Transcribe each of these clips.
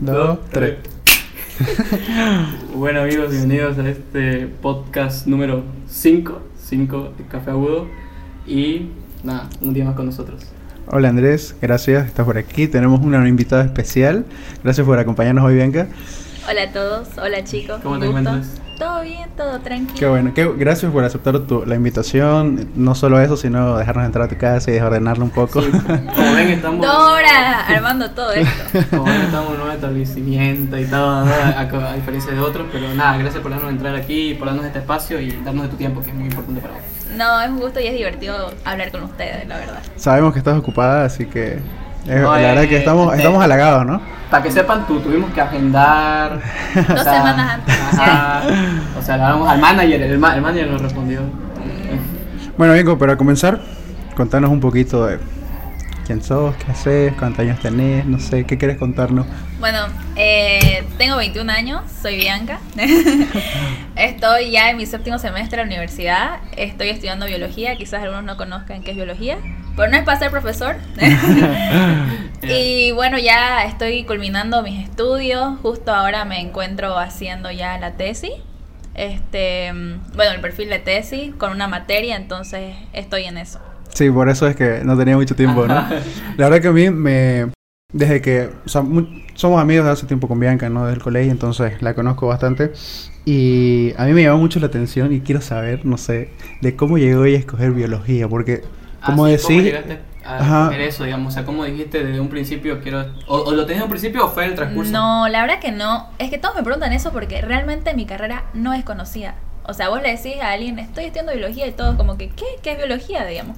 dos, tres. bueno amigos, bienvenidos a este podcast número 5, 5 de Café Agudo. Y nada, un día más con nosotros. Hola Andrés, gracias, estás por aquí. Tenemos una invitada especial. Gracias por acompañarnos hoy, Bianca. Hola a todos, hola chicos. ¿Cómo te encuentras? Todo bien, todo tranquilo. Qué bueno, qué, gracias por aceptar tu, la invitación. No solo eso, sino dejarnos entrar a tu casa y desordenarlo un poco. Sí, como ven, estamos. Dos horas armando todo esto. Como ven, estamos en un nuevo establecimiento y todo, ¿no? a, a, diferencia de otros. Pero nada, gracias por darnos entrar aquí, por darnos este espacio y darnos de tu tiempo, que es muy importante para vos. No, es un gusto y es divertido hablar con ustedes, la verdad. Sabemos que estás ocupada, así que. Es, no, la verdad eh, que estamos, eh, estamos halagados, ¿no? Para que sepan, tú tuvimos que agendar. Dos sea, semanas antes. Ajá, o sea, le hablamos al manager, el, ma el manager nos respondió. Bueno, Vico, para comenzar, contanos un poquito de quién sos, qué haces, cuántos años tenés, no sé, ¿qué quieres contarnos? Bueno, eh, tengo 21 años, soy Bianca. Estoy ya en mi séptimo semestre de la universidad. Estoy estudiando biología. Quizás algunos no conozcan qué es biología. Pero no es para ser profesor. y bueno, ya estoy culminando mis estudios. Justo ahora me encuentro haciendo ya la tesis. Este, bueno, el perfil de tesis con una materia, entonces estoy en eso. Sí, por eso es que no tenía mucho tiempo, ¿no? La verdad que a mí me... Desde que... O sea, somos amigos de hace tiempo con Bianca, ¿no? Del colegio, entonces la conozco bastante. Y a mí me llama mucho la atención y quiero saber, no sé, de cómo llegó ella a escoger biología, porque... Como ah, sí, decir... ¿Cómo llegaste a hacer eso, digamos? O sea, ¿cómo dijiste desde un principio quiero... O, o, lo tenías desde un principio o fue el transcurso? No, la verdad que no. Es que todos me preguntan eso porque realmente mi carrera no es conocida. O sea, vos le decís a alguien, estoy estudiando biología y todos como que, ¿qué? ¿Qué es biología, digamos?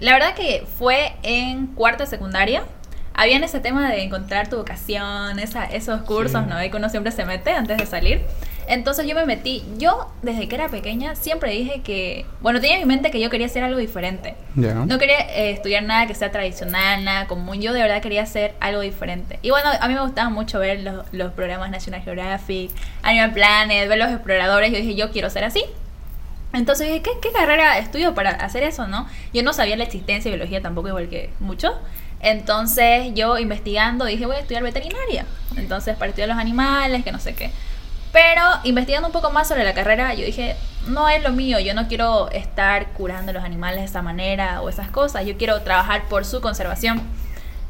La verdad que fue en cuarto de secundaria. Habían ese tema de encontrar tu vocación, esa, esos cursos, sí. ¿no? Y que uno siempre se mete antes de salir. Entonces yo me metí, yo desde que era pequeña siempre dije que, bueno, tenía en mi mente que yo quería hacer algo diferente. Yeah. No quería eh, estudiar nada que sea tradicional, nada común, yo de verdad quería hacer algo diferente. Y bueno, a mí me gustaba mucho ver los, los programas National Geographic, Animal Planet, ver los exploradores, yo dije, yo quiero ser así. Entonces dije, ¿qué, ¿qué, carrera estudio para hacer eso, no? Yo no sabía la existencia de biología tampoco, igual que muchos. Entonces yo investigando dije, voy a estudiar veterinaria. Entonces para estudiar los animales, que no sé qué. Pero investigando un poco más sobre la carrera, yo dije, no es lo mío, yo no quiero estar curando los animales de esa manera o esas cosas, yo quiero trabajar por su conservación.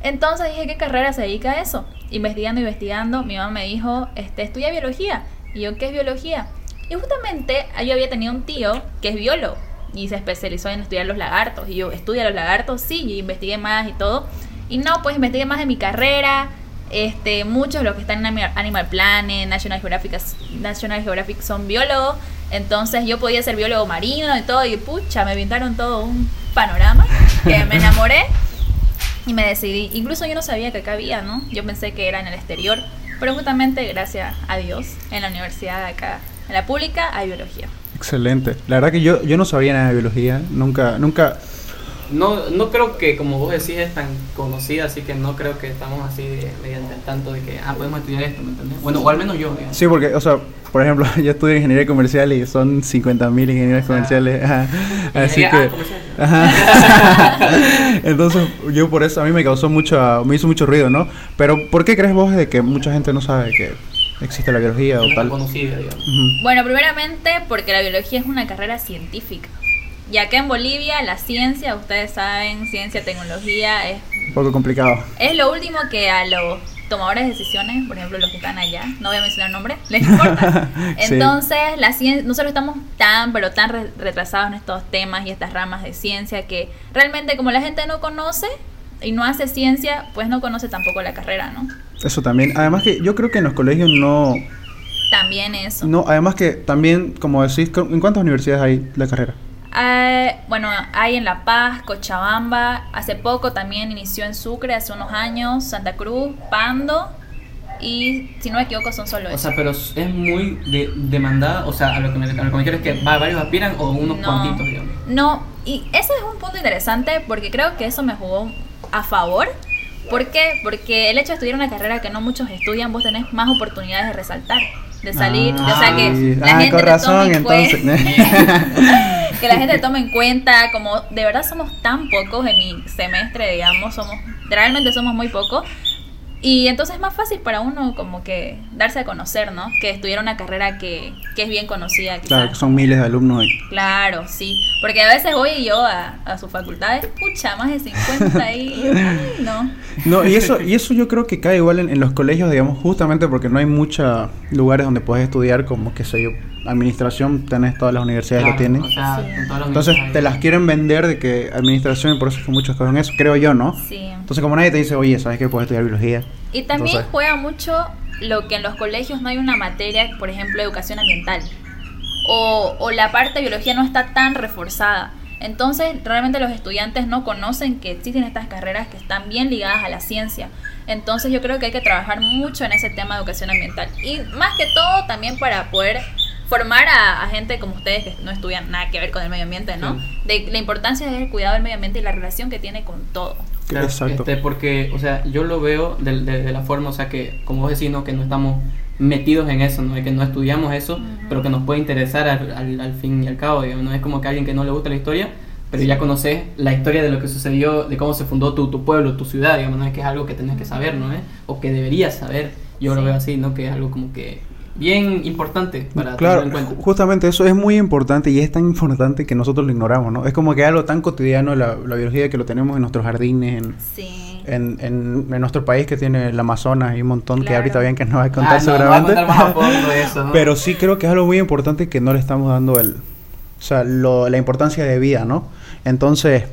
Entonces dije, ¿qué carrera se dedica a eso? Investigando, investigando, mi mamá me dijo, este, estudia biología. Y yo, ¿qué es biología? Y justamente yo había tenido un tío que es biólogo y se especializó en estudiar los lagartos. Y yo, ¿estudia los lagartos? Sí, y investigué más y todo. Y no, pues investigué más de mi carrera. Este, muchos de los que están en Animal Planet, National Geographic, National Geographic son biólogos. Entonces yo podía ser biólogo marino y todo. Y pucha, me pintaron todo un panorama que me enamoré y me decidí. Incluso yo no sabía que acá había, ¿no? Yo pensé que era en el exterior. Pero justamente, gracias a Dios, en la universidad de acá en la pública hay biología. Excelente. La verdad que yo, yo no sabía nada de biología. Nunca, nunca. No, no creo que, como vos decís, es tan conocida, así que no creo que estamos así de, mediante el tanto de que, ah, podemos estudiar esto, ¿me entendés? Bueno, o al menos yo. Digamos. Sí, porque, o sea, por ejemplo, yo estudié ingeniería comercial y son 50.000 ingenieros o sea, comerciales. Ajá. Así que. Ajá. Entonces, yo por eso a mí me causó mucho, me hizo mucho ruido, ¿no? Pero, ¿por qué crees vos de que mucha gente no sabe que existe la biología o tal. Conocida, digamos. Uh -huh. Bueno, primeramente porque la biología es una carrera científica. Y acá en Bolivia la ciencia, ustedes saben, ciencia, tecnología es... Un poco complicado. Es lo último que a los tomadores de decisiones, por ejemplo los que están allá, no voy a mencionar nombres, les importa. Entonces, sí. la ciencia, nosotros estamos tan, pero tan re retrasados en estos temas y estas ramas de ciencia que realmente como la gente no conoce, y no hace ciencia, pues no conoce tampoco la carrera, ¿no? Eso también. Además que yo creo que en los colegios no... También eso. No, además que también, como decís, ¿en cuántas universidades hay la carrera? Eh, bueno, hay en La Paz, Cochabamba, hace poco también inició en Sucre, hace unos años, Santa Cruz, Pando, y si no me equivoco son solo O sea, pero es muy de, demandada, o sea, a lo que me, a lo que me quiero es que varios aspiran o unos no, cuantitos, digamos. No, y ese es un punto interesante porque creo que eso me jugó a favor. ¿Por qué? Porque el hecho de estudiar una carrera que no muchos estudian, vos tenés más oportunidades de resaltar, de salir, ah, o sea que sí. la ah, gente con razón, te tome en entonces. que la gente tome en cuenta, como de verdad somos tan pocos en mi semestre, digamos, somos realmente somos muy pocos. Y entonces es más fácil para uno como que darse a conocer, ¿no? Que estudiar una carrera que, que es bien conocida. Quizás. Claro, que son miles de alumnos ahí. Claro, sí. Porque a veces voy yo a, a sus facultades, pucha, más de 50 ahí. ay, no. No, y eso, y eso yo creo que cae igual en, en los colegios, digamos, justamente porque no hay muchos lugares donde puedes estudiar, como que sé yo, administración, tenés todas las universidades Claro, lo tienen. O sea, Sí. en todas las Entonces te las quieren vender de que administración y por eso es que muchos cogen eso, creo yo, ¿no? Sí. Entonces como nadie te dice, oye, ¿sabes que puedes estudiar biología? Y también Entonces- juega mucho lo que en los colegios no hay una materia, por ejemplo, educación ambiental. O, o la parte de biología no está tan reforzada. Entonces, realmente los estudiantes no conocen que existen estas carreras que están bien ligadas a la ciencia. Entonces, yo creo que hay que trabajar mucho en ese tema de educación ambiental. Y más que todo, también para poder formar a, a gente como ustedes que no estudian nada que ver con el medio ambiente, ¿no? Sí. De la importancia del cuidado del medio ambiente y la relación que tiene con todo. Claro, Exacto. este, porque, o sea, yo lo veo de, de- de la forma, o sea, que como vos decís, ¿no? que no estamos metidos en eso, ¿no? Y que no estudiamos eso, pero que nos puede interesar al, al, al fin y al cabo, digamos, no es como que alguien que no le gusta la historia, pero ya conoces la historia de lo que sucedió, de cómo se fundó tu, tu pueblo, tu ciudad, digamos, no es que es algo que tenés que saber, ¿no? ¿Eh? O que deberías saber, yo lo Sí. veo así, ¿no? Que es algo como que bien importante para Claro, tener en cuenta. ju- justamente eso es muy importante y es tan importante que nosotros lo ignoramos, ¿no? Es como que algo tan cotidiano la, la biología que lo tenemos en nuestros jardines, en, Sí. en, en, en nuestro país que tiene el Amazonas y un montón que ahorita bien que nos va a contar Ah, no, no a seguramente. contar más a fondo de eso, ¿no? Pero sí creo que es algo muy importante que no le estamos dando el, o sea, lo- la importancia de vida, ¿no? Entonces,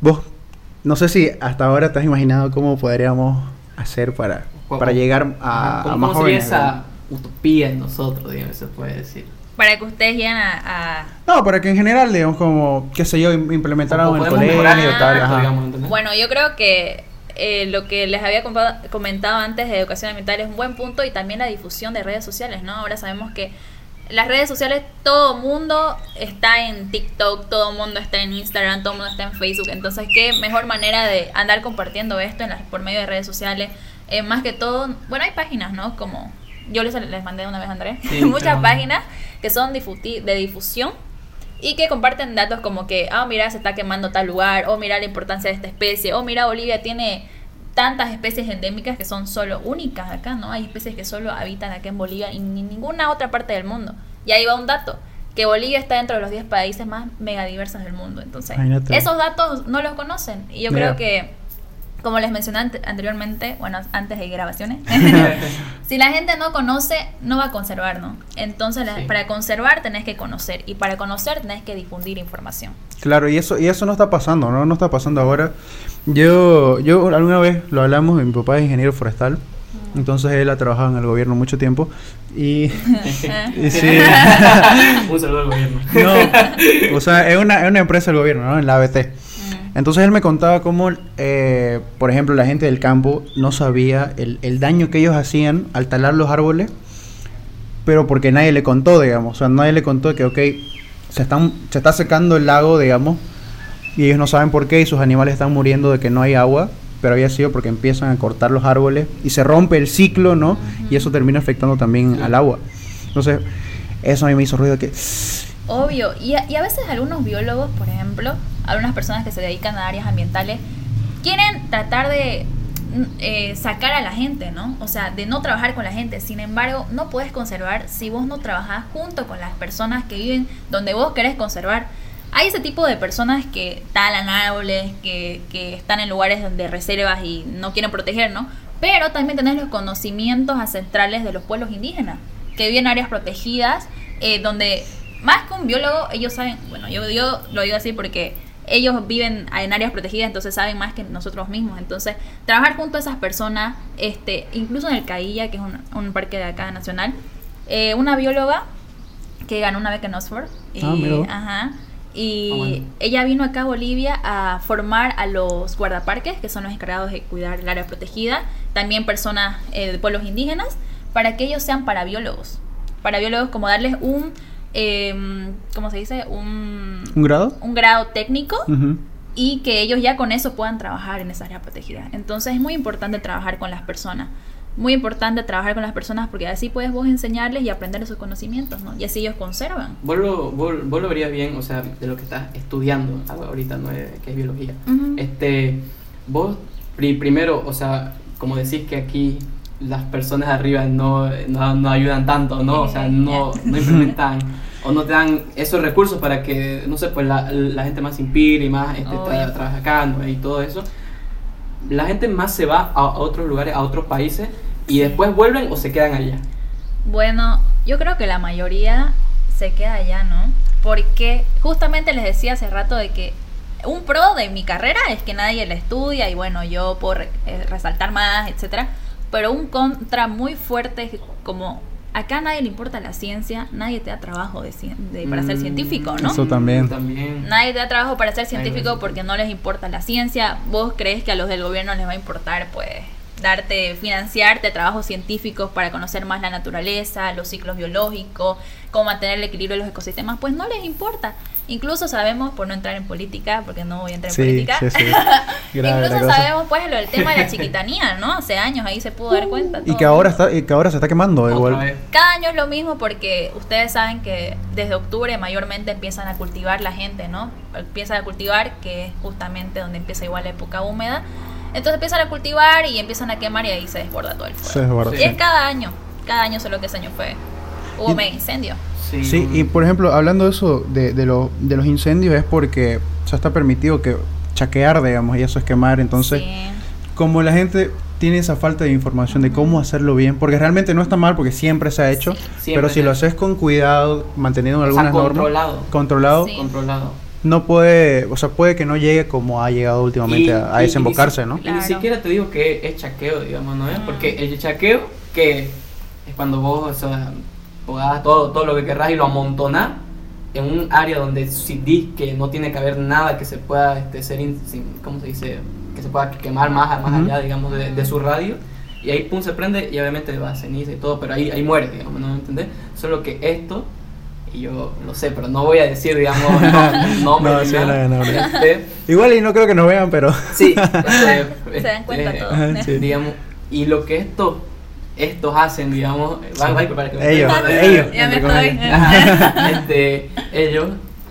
vos, no sé si hasta ahora te has imaginado cómo podríamos hacer para, ¿Cómo- para llegar a, Ajá, ¿Cómo, a más cómo sería jóvenes. esa utopía en nosotros, digamos, se puede decir? Para que ustedes lleguen a, a- No, para que en general, digamos, como, qué sé yo, im- implementaran en el colegio tal. ajá. digamos. Bueno, yo creo que eh, lo que les había comentado antes de educación ambiental es un buen punto y también la difusión de redes sociales, ¿no? Ahora sabemos que las redes sociales, todo mundo está en TikTok, todo mundo está en Instagram, todo mundo está en Facebook. Entonces, qué mejor manera de andar compartiendo esto en las, por medio de redes sociales. Eh, más que todo, bueno, hay páginas, ¿no? Como yo les, les mandé una vez a Andrés, Sí, muchas páginas que son de difusión y que comparten datos como que, ah, mira, se está quemando tal lugar, o mira la importancia de esta especie, o mira, Bolivia tiene tantas especies endémicas que son solo únicas acá, ¿no? Hay especies que solo habitan acá en Bolivia y en ninguna otra parte del mundo. Y ahí va un dato, que Bolivia está dentro de los 10 países más megadiversos del mundo. Entonces, esos datos no los conocen. Y yo creo que, como les mencioné ante- anteriormente, bueno, antes de grabaciones, si la gente no conoce, no va a conservar, ¿no? Entonces, la- para conservar tenés que conocer y para conocer tenés que difundir información. Claro, y eso, y eso no está pasando, ¿no? No está pasando ahora. Yo, yo alguna vez lo hablamos, mi papá es ingeniero forestal, entonces él ha trabajado en el gobierno mucho tiempo y, y sí, Un saludo al gobierno. no, o sea, es una, es una empresa del gobierno, ¿no? En la ABT. Entonces él me contaba cómo, eh, por ejemplo, la gente del campo no sabía el, el daño que ellos hacían al talar los árboles, pero porque nadie le contó, digamos. O sea, nadie le contó que, ok, se, están, se está secando el lago, digamos, y ellos no saben por qué, y sus animales están muriendo de que no hay agua, pero había sido porque empiezan a cortar los árboles y se rompe el ciclo, ¿no? Y eso termina afectando también al agua. Entonces, eso a mí me hizo ruido que... Obvio, y a, y a veces algunos biólogos, por ejemplo, algunas personas que se dedican a áreas ambientales, quieren tratar de eh, sacar a la gente, ¿no? O sea, de no trabajar con la gente. Sin embargo, no puedes conservar si vos no trabajás junto con las personas que viven donde vos querés conservar. Hay ese tipo de personas que talan árboles, que, que están en lugares donde reservas y no quieren proteger, ¿no? Pero también tenés los conocimientos ancestrales de los pueblos indígenas, que viven en áreas protegidas, eh, donde más que un biólogo, ellos saben, bueno, yo, yo lo digo así porque ellos viven en áreas protegidas, entonces saben más que nosotros mismos. Entonces, trabajar junto a esas personas, este, incluso en el Cailla, que es un, un parque de acá nacional, eh, una bióloga que ganó una beca en Oxford. Y, Ah, ajá, y Ah, bueno. ella vino acá a Bolivia a formar a los guardaparques, que son los encargados de cuidar el área protegida, también personas eh, de pueblos indígenas, para que ellos sean parabiólogos. Parabiólogos como darles un, em, ¿cómo se dice? Un, ¿Un grado? un grado técnico Ujú. y que ellos ya con eso puedan trabajar en esa área protegida. Entonces es muy importante trabajar con las personas. Muy importante trabajar con las personas porque así puedes vos enseñarles y aprender de sus conocimientos, ¿no? Y así ellos conservan. Vos lo, vos, vos lo verías bien, o sea, de lo que estás estudiando ahora- ahorita, ¿no? Eh, que es biología. Ujú. Este, vos pri- primero, o sea, como decís que aquí las personas arriba no, no, no ayudan tanto, ¿no? O sea, no, no implementan o no te dan esos recursos para que, no sé, pues la, la gente más inspire y más este, Obvio. tra- trabaje acá ¿no? y todo eso. La gente más se va a, a otros lugares, a otros países y después vuelven o se quedan allá. Bueno, yo creo que la mayoría se queda allá, ¿no? Porque justamente les decía hace rato de que un pro de mi carrera es que nadie la estudia y bueno, yo puedo eh, resaltar más, etcétera. Pero un contra muy fuerte es que como acá a nadie le importa la ciencia, nadie te da trabajo de, cien- de- para ser Mm, científico, ¿no? Eso también. También. Nadie te da trabajo para ser Ay, científico no. porque no les importa la ciencia. ¿Vos crees que a los del gobierno les va a importar, pues, darte, financiarte trabajos científicos para conocer más la naturaleza, los ciclos biológicos, cómo mantener el equilibrio de los ecosistemas? Pues no les importa. Incluso sabemos, por no entrar en política, porque no voy a entrar en Sí, política, sí, sí. Incluso sabemos, pues, lo del tema de la chiquitanía, ¿no? Hace años ahí se pudo dar cuenta. Y que ahora está, y que ahora se está quemando Otra igual. vez. Cada año es lo mismo porque ustedes saben que desde octubre mayormente empiezan a cultivar la gente, ¿no? Empiezan a cultivar, que es justamente donde empieza igual la época húmeda. Entonces empiezan a cultivar y empiezan a quemar y ahí se desborda todo el Se fuego. desborda. Y es cada año, cada año solo que ese año fue. Hubo Y- mega incendio. Sí, Sí, y por ejemplo, hablando de eso, de, de, lo- de los incendios, es porque sea, está permitido que chaquear, digamos, y eso es quemar. Entonces, Sí. como la gente tiene esa falta de información de cómo hacerlo bien, porque realmente no está mal, porque siempre se ha hecho, Sí. Pero si se- lo haces con cuidado, manteniendo O sea, algunas normas, controlado. controlado, Sí. Controlado. No puede, o sea, puede que no llegue como ha llegado últimamente Y- a, a y- y desembocarse, si- ¿no? Y Claro. ni siquiera te digo que es chaqueo, digamos, ¿no es? Mm. Porque el chaqueo, que es cuando vos, o sea, vos hagas todo, todo lo que querrás y lo amontonás en un área donde si dis que no tiene que haber nada que se pueda este, ser, in- sin- ¿cómo se dice? Que se pueda quemar más, más allá, digamos, de, de su radio. Y ahí, pum, se prende y obviamente va a ceniza y todo, pero ahí, ahí muere, digamos, ¿no me entendés? Solo que esto, y yo lo sé, pero no voy a decir, digamos, no, nombre No, sí, no, no, no. Este, Igual y no creo que nos vean, pero... Sí, este, Se dan cuenta este, todos. Ajá, sí. Digamos, y lo que estos, estos hacen, digamos, va, va, para que me Ellos, ellos, Ya me estoy. este, ellos,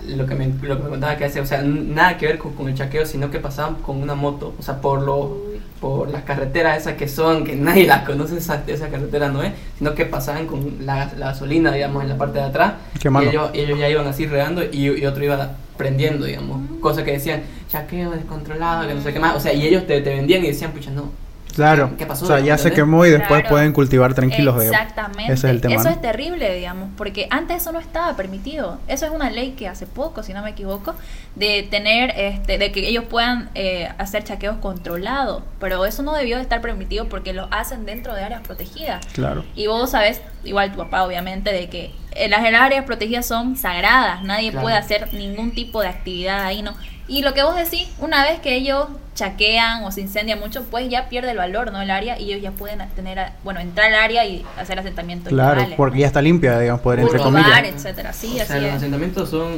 lo que, me, lo que me contaba que hace, o sea, nada que ver con, con el chaqueo, sino que pasaban con una moto, o sea, por lo, por las carreteras esas que son, que nadie las conoce, esa, esa carretera no es, sino que pasaban con la, la gasolina, digamos, en la parte de atrás, Quemando. y ellos, ellos ya iban así regando y, y otro iba prendiendo, digamos, cosas que decían, chaqueo descontrolado, que no sé qué más, o sea, y ellos te, te vendían y decían, pucha, no. Claro, ¿Qué pasó? o sea, ya se quemó y después Claro. pueden cultivar tranquilos, digamos. Exactamente. Ese es el tema, Eso ¿no? es terrible, digamos, porque antes eso no estaba permitido. Eso es una ley que hace poco, si no me equivoco, de tener, este, de que ellos puedan eh, hacer chaqueos controlados. Pero eso no debió de estar permitido porque lo hacen dentro de áreas protegidas. Claro. Y vos sabes, igual tu papá obviamente, de que eh, las áreas protegidas son sagradas, nadie Claro. puede hacer ningún tipo de actividad ahí, ¿no? Y lo que vos decís, una vez que ellos chaquean o se incendia mucho, pues ya pierde el valor, ¿no? El área y ellos ya pueden tener, a- bueno, entrar al área y hacer asentamientos Claro, porque ¿no? ya está limpia, digamos, poder entre comillas. etcétera, sí, o así sea, los asentamientos son.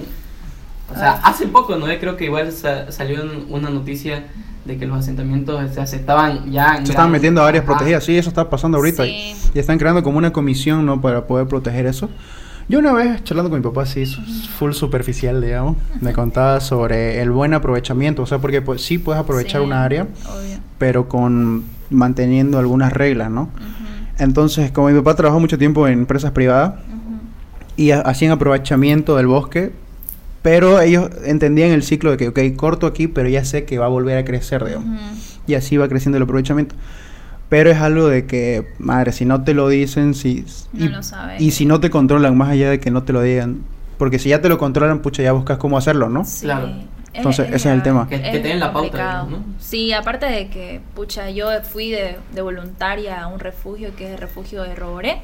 O sea, Ah. hace poco, ¿no? Creo que igual sa- salió un- una noticia de que los asentamientos se aceptaban ya. en Se estaban metiendo áreas Ajá. protegidas, sí, eso está pasando ahorita. Sí. Y están creando como una comisión, ¿no? Para poder proteger eso. Yo una vez, charlando con mi papá, sí, su- full superficial, digamos, me contaba sobre el buen aprovechamiento. O sea, porque pues, sí puedes aprovechar Sí, una área, Obvio. pero con manteniendo algunas reglas, ¿no? Entonces, como mi papá trabajó mucho tiempo en empresas privadas ujú. y ha- hacían aprovechamiento del bosque, pero ellos entendían el ciclo de que, ok, corto aquí, pero ya sé que va a volver a crecer, digamos. Ujú. Y así va creciendo el aprovechamiento. Pero es algo de que, madre, si no te lo dicen, si, No y, lo sabes. y si no te controlan, más allá de que no te lo digan, porque si ya te lo controlan, pucha, ya buscas cómo hacerlo, ¿no? Sí. Claro. Entonces, ese es el tema. Que- den la pauta, ¿no? Sí, aparte de que, pucha, yo fui de, de voluntaria a un refugio que es el refugio de Roboré,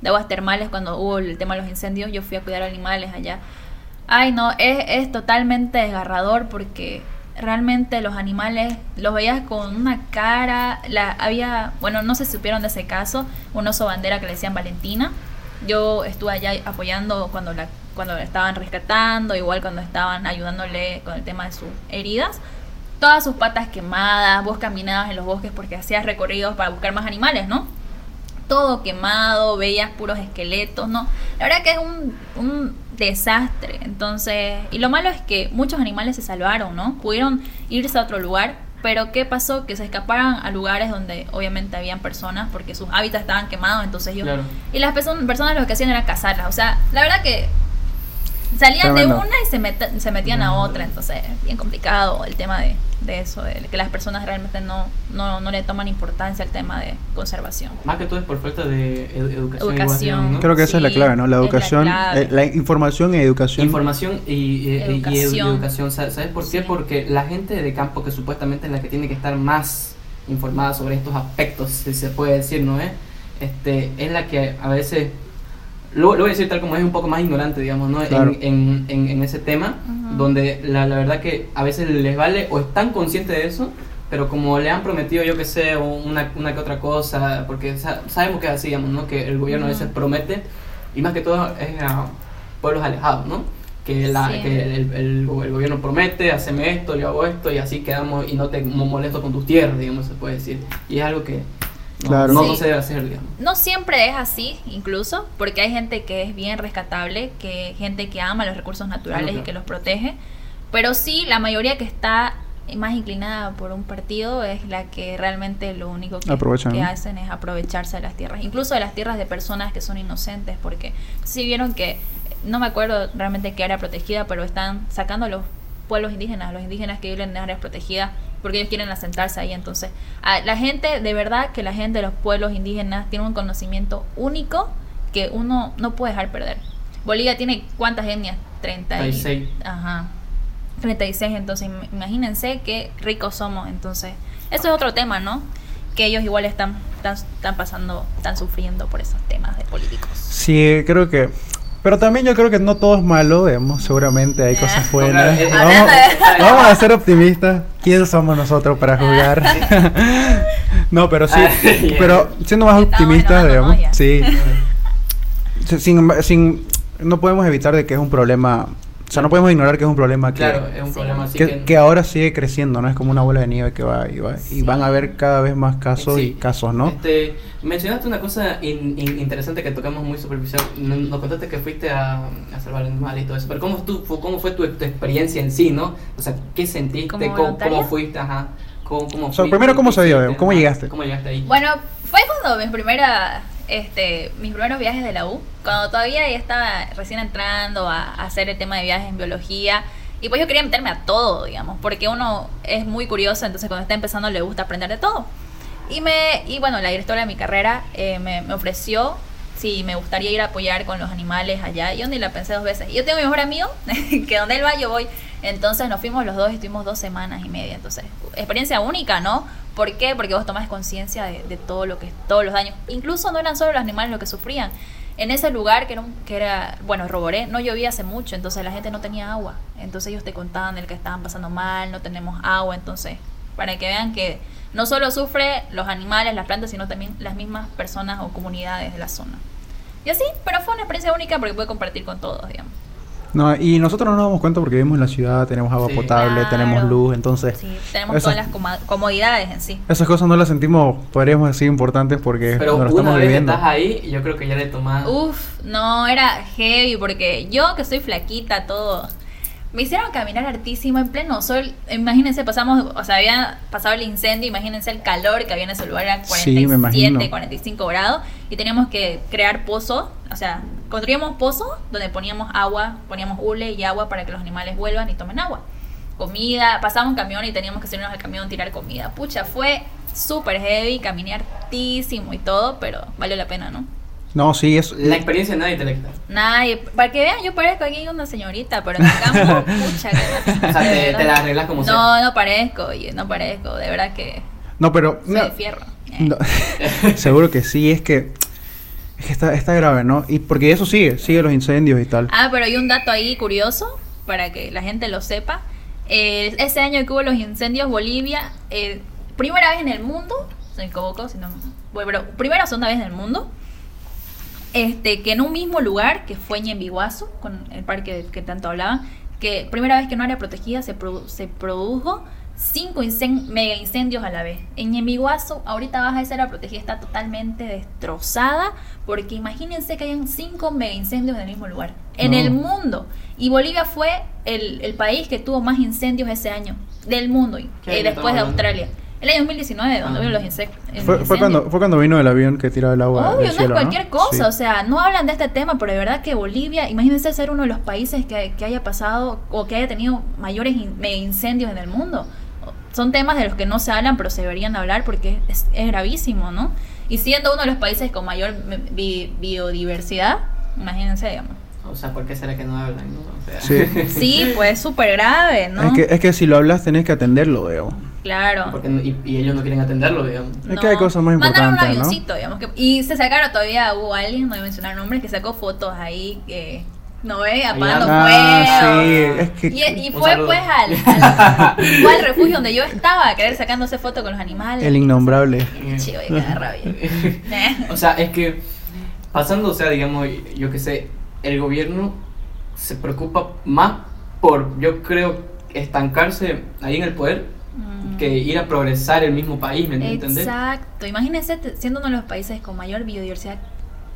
de aguas termales, cuando hubo el tema de los incendios, yo fui a cuidar animales allá. Ay, no, es, es totalmente desgarrador porque realmente los animales los veías con una cara, la, había, bueno, no se supieron de ese caso, un oso bandera que le decían Valentina. Yo estuve allá apoyando cuando la, cuando estaban rescatando, igual cuando estaban ayudándole con el tema de sus heridas. Todas sus patas quemadas, vos caminabas en los bosques porque hacías recorridos para buscar más animales, ¿no? todo quemado, veías puros esqueletos, ¿no? La verdad que es un, un desastre. Entonces, y lo malo es que muchos animales se salvaron, ¿no? Pudieron irse a otro lugar, pero ¿qué pasó? Que se escaparon a lugares donde obviamente habían personas porque sus hábitats estaban quemados, entonces ellos... Claro. Y las perso- personas lo que hacían era cazarlas, o sea, la verdad que salían Tremendo. de una y se, met- se metían a otra, entonces bien complicado el tema de, de eso, de que las personas realmente no, no, no le toman importancia al tema de conservación. Más que todo es por falta de edu- educación. Educación. igual, ¿no? Creo que esa es la clave, ¿no? La es la educación, eh, la información y educación. Información y, edu- y Educación. educación. Sa- ¿Sabes por qué? Sí. Porque la gente de campo, que supuestamente es la que tiene que estar más informada sobre estos aspectos, si se puede decir, ¿no es? Este, es la que a veces, lo, lo voy a decir tal como es un poco más ignorante, digamos, ¿no? En- Claro. En, en, en ese tema, donde la, la verdad que a veces les vale o están conscientes de eso, pero como le han prometido, yo que sé, una, una que otra cosa, porque sa- sabemos que es así, digamos, ¿no? Que el gobierno a veces promete, y más que todo es a pueblos alejados, ¿no? Que, la, Sí. que el, el, el gobierno promete, haceme esto, yo hago esto, y así quedamos y no te mo- molesto con tus tierras, digamos, se puede decir. Y es algo que Claro. no, Sí. no se debe hacer, digamos. No siempre es así, incluso, porque hay gente que es bien rescatable, que gente que ama los recursos naturales Claro, y que los protege, pero sí la mayoría que está más inclinada por un partido es la que realmente lo único que, hacen es aprovecharse de las tierras, incluso de las tierras de personas que son inocentes, porque si vieron que, no me acuerdo realmente qué área protegida, pero están sacando los pueblos indígenas, los indígenas que viven en áreas protegidas, porque ellos quieren asentarse ahí. Entonces, a la gente, de verdad que la gente de los pueblos indígenas tiene un conocimiento único que uno no puede dejar perder. Bolivia tiene cuántas etnias? 30 y- 36. Ajá. 36, entonces im- imagínense qué ricos somos. Entonces, eso es otro tema, ¿no? Que ellos igual están, están, están pasando, están sufriendo por esos temas de políticos. Sí, creo que. Pero también yo creo que no todo es malo, digamos. Seguramente hay cosas buenas. Vamos, a ser optimistas. ¿Quiénes somos nosotros para juzgar? no, pero sí. Ah, ya. Pero siendo más optimistas, digamos. Sí. Sí, Sin, sin, no podemos evitar de que es un problema. O sea, no podemos ignorar que es un problema que, Claro, es un Sí. problema así que, que... que ahora sigue creciendo, ¿no? Es como una bola de nieve que va y va. Y van a haber cada vez más casos y casos, ¿no? Este, mencionaste una cosa in- in- interesante que tocamos muy superficial. Nos, nos contaste que fuiste a, a salvar animales y todo eso. Pero ¿cómo, tú, cómo fue tu, tu experiencia en sí, no? O sea, ¿qué sentiste? ¿Como ¿Cómo, cómo fuiste? Ajá. ¿Cómo, cómo O sea, fuiste? primero, ¿cómo ¿Qué se dio? ¿Cómo llegaste? ¿Cómo llegaste ahí? Bueno, fue cuando mis primeras, este, mis primeros viajes de la U, cuando todavía ya estaba recién entrando a, hacer el tema de viajes en biología. Y pues yo quería meterme a todo, digamos, porque uno es muy curioso, entonces cuando está empezando le gusta aprender de todo. Y, me, y bueno, la directora de mi carrera eh, me, me ofreció si me gustaría ir a apoyar con los animales allá. Yo ni la pensé dos veces. Yo tengo mi mejor amigo, que donde él va yo voy. Entonces nos fuimos los dos y estuvimos dos semanas y media. Entonces, experiencia única, ¿no? ¿Por qué? Porque vos tomás conciencia de, todo lo que, todos los daños. Incluso no eran solo los animales los que sufrían. En ese lugar que era, un- que bueno, Roboré, no llovía hace mucho, entonces la gente no tenía agua. Entonces ellos te contaban del que estaban pasando mal, no tenemos agua, entonces, para que vean que no solo sufre los animales, las plantas, sino también las mismas personas o comunidades de la zona. Y así, pero fue una experiencia única porque pude compartir con todos, digamos. No, y nosotros no nos damos cuenta porque vivimos en la ciudad, tenemos agua Sí. potable, Claro. tenemos luz, entonces Sí, tenemos Eso- todas las comodidades en sí. esas cosas no las sentimos, podríamos decir, importantes porque Pero no lo estamos vez viviendo. estás ahí, yo creo que ya le tomás... Uf, no, era heavy porque yo que soy flaquita, todo. Me hicieron caminar hartísimo en pleno sol. Imagínense, pasamos, o sea, había pasado el incendio, imagínense el calor que había en ese lugar, era Sí, me 47, imagino. 45 grados, y teníamos que crear pozos, o sea, construíamos pozos donde poníamos agua, poníamos hule y agua para que los animales vuelvan y tomen agua. Comida, pasaba un camión y teníamos que subirnos al camión tirar comida. Pucha, fue súper heavy, caminé hartísimo y todo, pero valió la pena, ¿no? No, sí, es... La experiencia nadie te la quita. Nadie, para que vean, yo parezco aquí una señorita, pero en el campo, pucha, que O sea, te, la arreglas como sea. No, no parezco, oye, no parezco, de verdad que No, pero... soy no, de fierro. Eh. no, seguro que sí, es que... Es que está, está grave, ¿no? Y porque eso sigue, sigue los incendios y tal. Ah, pero hay un dato ahí curioso, para que la gente lo sepa. Eh, ese año que hubo los incendios, Bolivia, eh, primera vez en el mundo, se me equivoco, si no, bueno, pero primera o segunda vez en el mundo, este, que en un mismo lugar, que fue Ñembiguazo, con el parque que tanto hablaban, que primera vez que en un área protegida se, produ- se produjo cinco incen- mega incendios a la vez. En Ñemiguazo, ahorita Baja de Cera Protegida está totalmente destrozada porque imagínense que hayan cinco mega incendios en el mismo lugar. En No. el mundo. Y Bolivia fue el, el país que tuvo más incendios ese año del mundo, y- ¿Qué eh, después de hablando? El año 2019, donde Ah. vino los insec- el Fue, cuando, fue cuando vino el avión que tiraba el agua Obvio, del no cielo, es cualquier cosa, Sí. o sea, no hablan de este tema, pero de verdad que Bolivia, imagínense ser uno de los países que, que haya pasado o que haya tenido mayores in- incendios en el mundo. Son temas de los que no se hablan, pero se deberían hablar porque es, es gravísimo, ¿no? Y siendo uno de los países con mayor bi- biodiversidad, imagínense, digamos. O sea, ¿por qué será que no hablan? no? O sea, Sí. Sí, pues es súper grave, ¿no? Es, que, es que si lo hablas tenés que atenderlo, digamos. Claro. porque no- y, y ellos no quieren atenderlo, digamos. Es que hay cosas más Mandaron importantes, un ¿no? avioncito, digamos. Que, y se sacaron todavía, hubo alguien, no voy a mencionar nombres, que sacó fotos ahí, que no ve, apagando Ah, fuego. sí, es que... Y, y Un fue saludo. pues al, al- fue al refugio donde yo estaba, a querer sacándose fotos con los animales. El innombrable. Chivo, y queda rabia. Eh. O sea, es que pasando, o sea, digamos, yo que sé, el gobierno se preocupa más por, yo creo, estancarse ahí en el poder. Que ir a progresar el mismo país, ¿me entiendes? Exacto. Imagínense siendo uno de los países con mayor biodiversidad.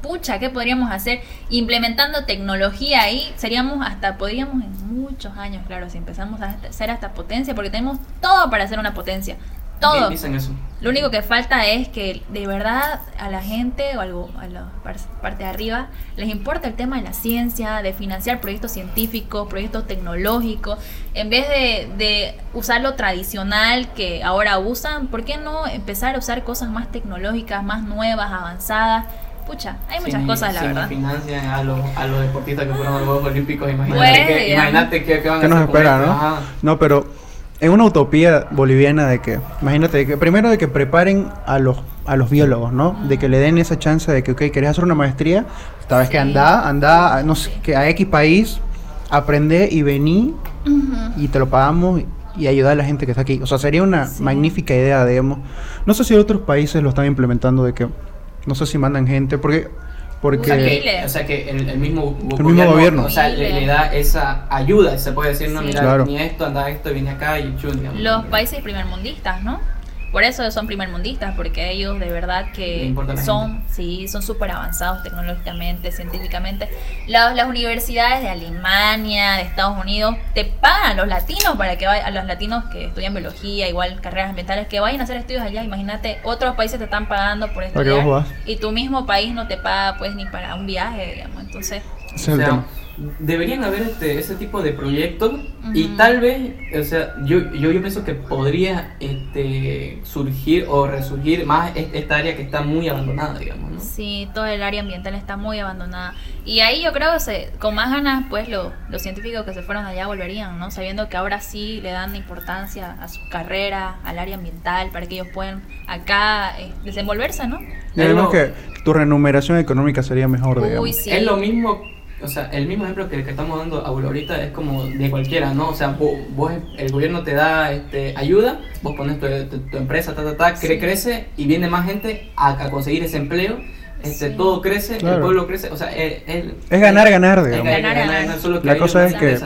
Pucha, ¿qué podríamos hacer? Implementando tecnología ahí, seríamos hasta, podríamos en muchos años, claro, si empezamos a ser hasta potencia, porque tenemos todo para ser una potencia. Todo. Dicen eso. Lo único que falta es que de verdad a la gente o algo, a la par- parte de arriba les importa el tema de la ciencia, de financiar proyectos científicos, proyectos tecnológicos, en vez de, de usar lo tradicional que ahora usan, ¿por qué no empezar a usar cosas más tecnológicas, más nuevas, avanzadas? Pucha, hay muchas cosas, la verdad. financian a los, a los deportistas que fueron a los Juegos Olímpicos, imagínate, Pues, que, imagínate que, que van a ¿Qué nos espera, no? ajá. No, pero en una utopía boliviana de que, imagínate, que primero de que preparen a los, a los biólogos, ¿no? De que le den esa chance de que, ok, querés hacer una maestría, esta vez que anda, anda, a, no sé, que a X país, aprende y vení y te lo pagamos y ayudar a la gente que está aquí. O sea, sería una Sí. magnífica idea, digamos. No sé si otros países lo están implementando de que, no sé si mandan gente, porque... porque O sea, que, o sea que el, el mismo, El mismo gobierno. o sea, le, le da esa ayuda, se puede decir, no, Sí. mira, Claro. ni esto, anda esto, viene acá y chun, digamos. Los países primermundistas, ¿no? Por eso son primermundistas, porque ellos de verdad que son, sí, son súper avanzados tecnológicamente, científicamente. Las, las universidades de Alemania, de Estados Unidos, te pagan a los latinos para que vayan, a los latinos que estudian biología, igual carreras ambientales, que vayan a hacer estudios allá. Imagínate, otros países te están pagando por Para que vos estudiar vas. y tu mismo país no te paga pues ni para un viaje, digamos. Entonces, es O el sea, tema. Deberían haber este, ese tipo de proyectos y Ujú. tal vez, o sea, yo, yo, yo pienso que podría este, surgir o resurgir más es- esta área que está muy abandonada, digamos, ¿no? Sí, todo el área ambiental está muy abandonada. Y ahí yo creo que se, con más ganas, pues lo- los científicos que se fueron allá volverían, ¿no? Sabiendo que ahora sí le dan importancia a su carrera, al área ambiental, para que ellos puedan acá eh, desenvolverse, ¿no? Y además lo- que tu remuneración económica sería mejor, Uy, digamos. sí. Es lo mismo, o sea, el mismo ejemplo que, que estamos dando ahorita es como de cualquiera, ¿no? O sea, vos, vos- el gobierno te da este, ayuda, vos pones tu, tu- tu empresa, ta, ta, ta, cre- Sí. crece y viene más gente a, a conseguir ese empleo, este, Sí. todo crece, el Claro. pueblo crece, o sea, es, es- Es ganar, ganar, es digamos. Ganar, ganar. solo que La cosa es que,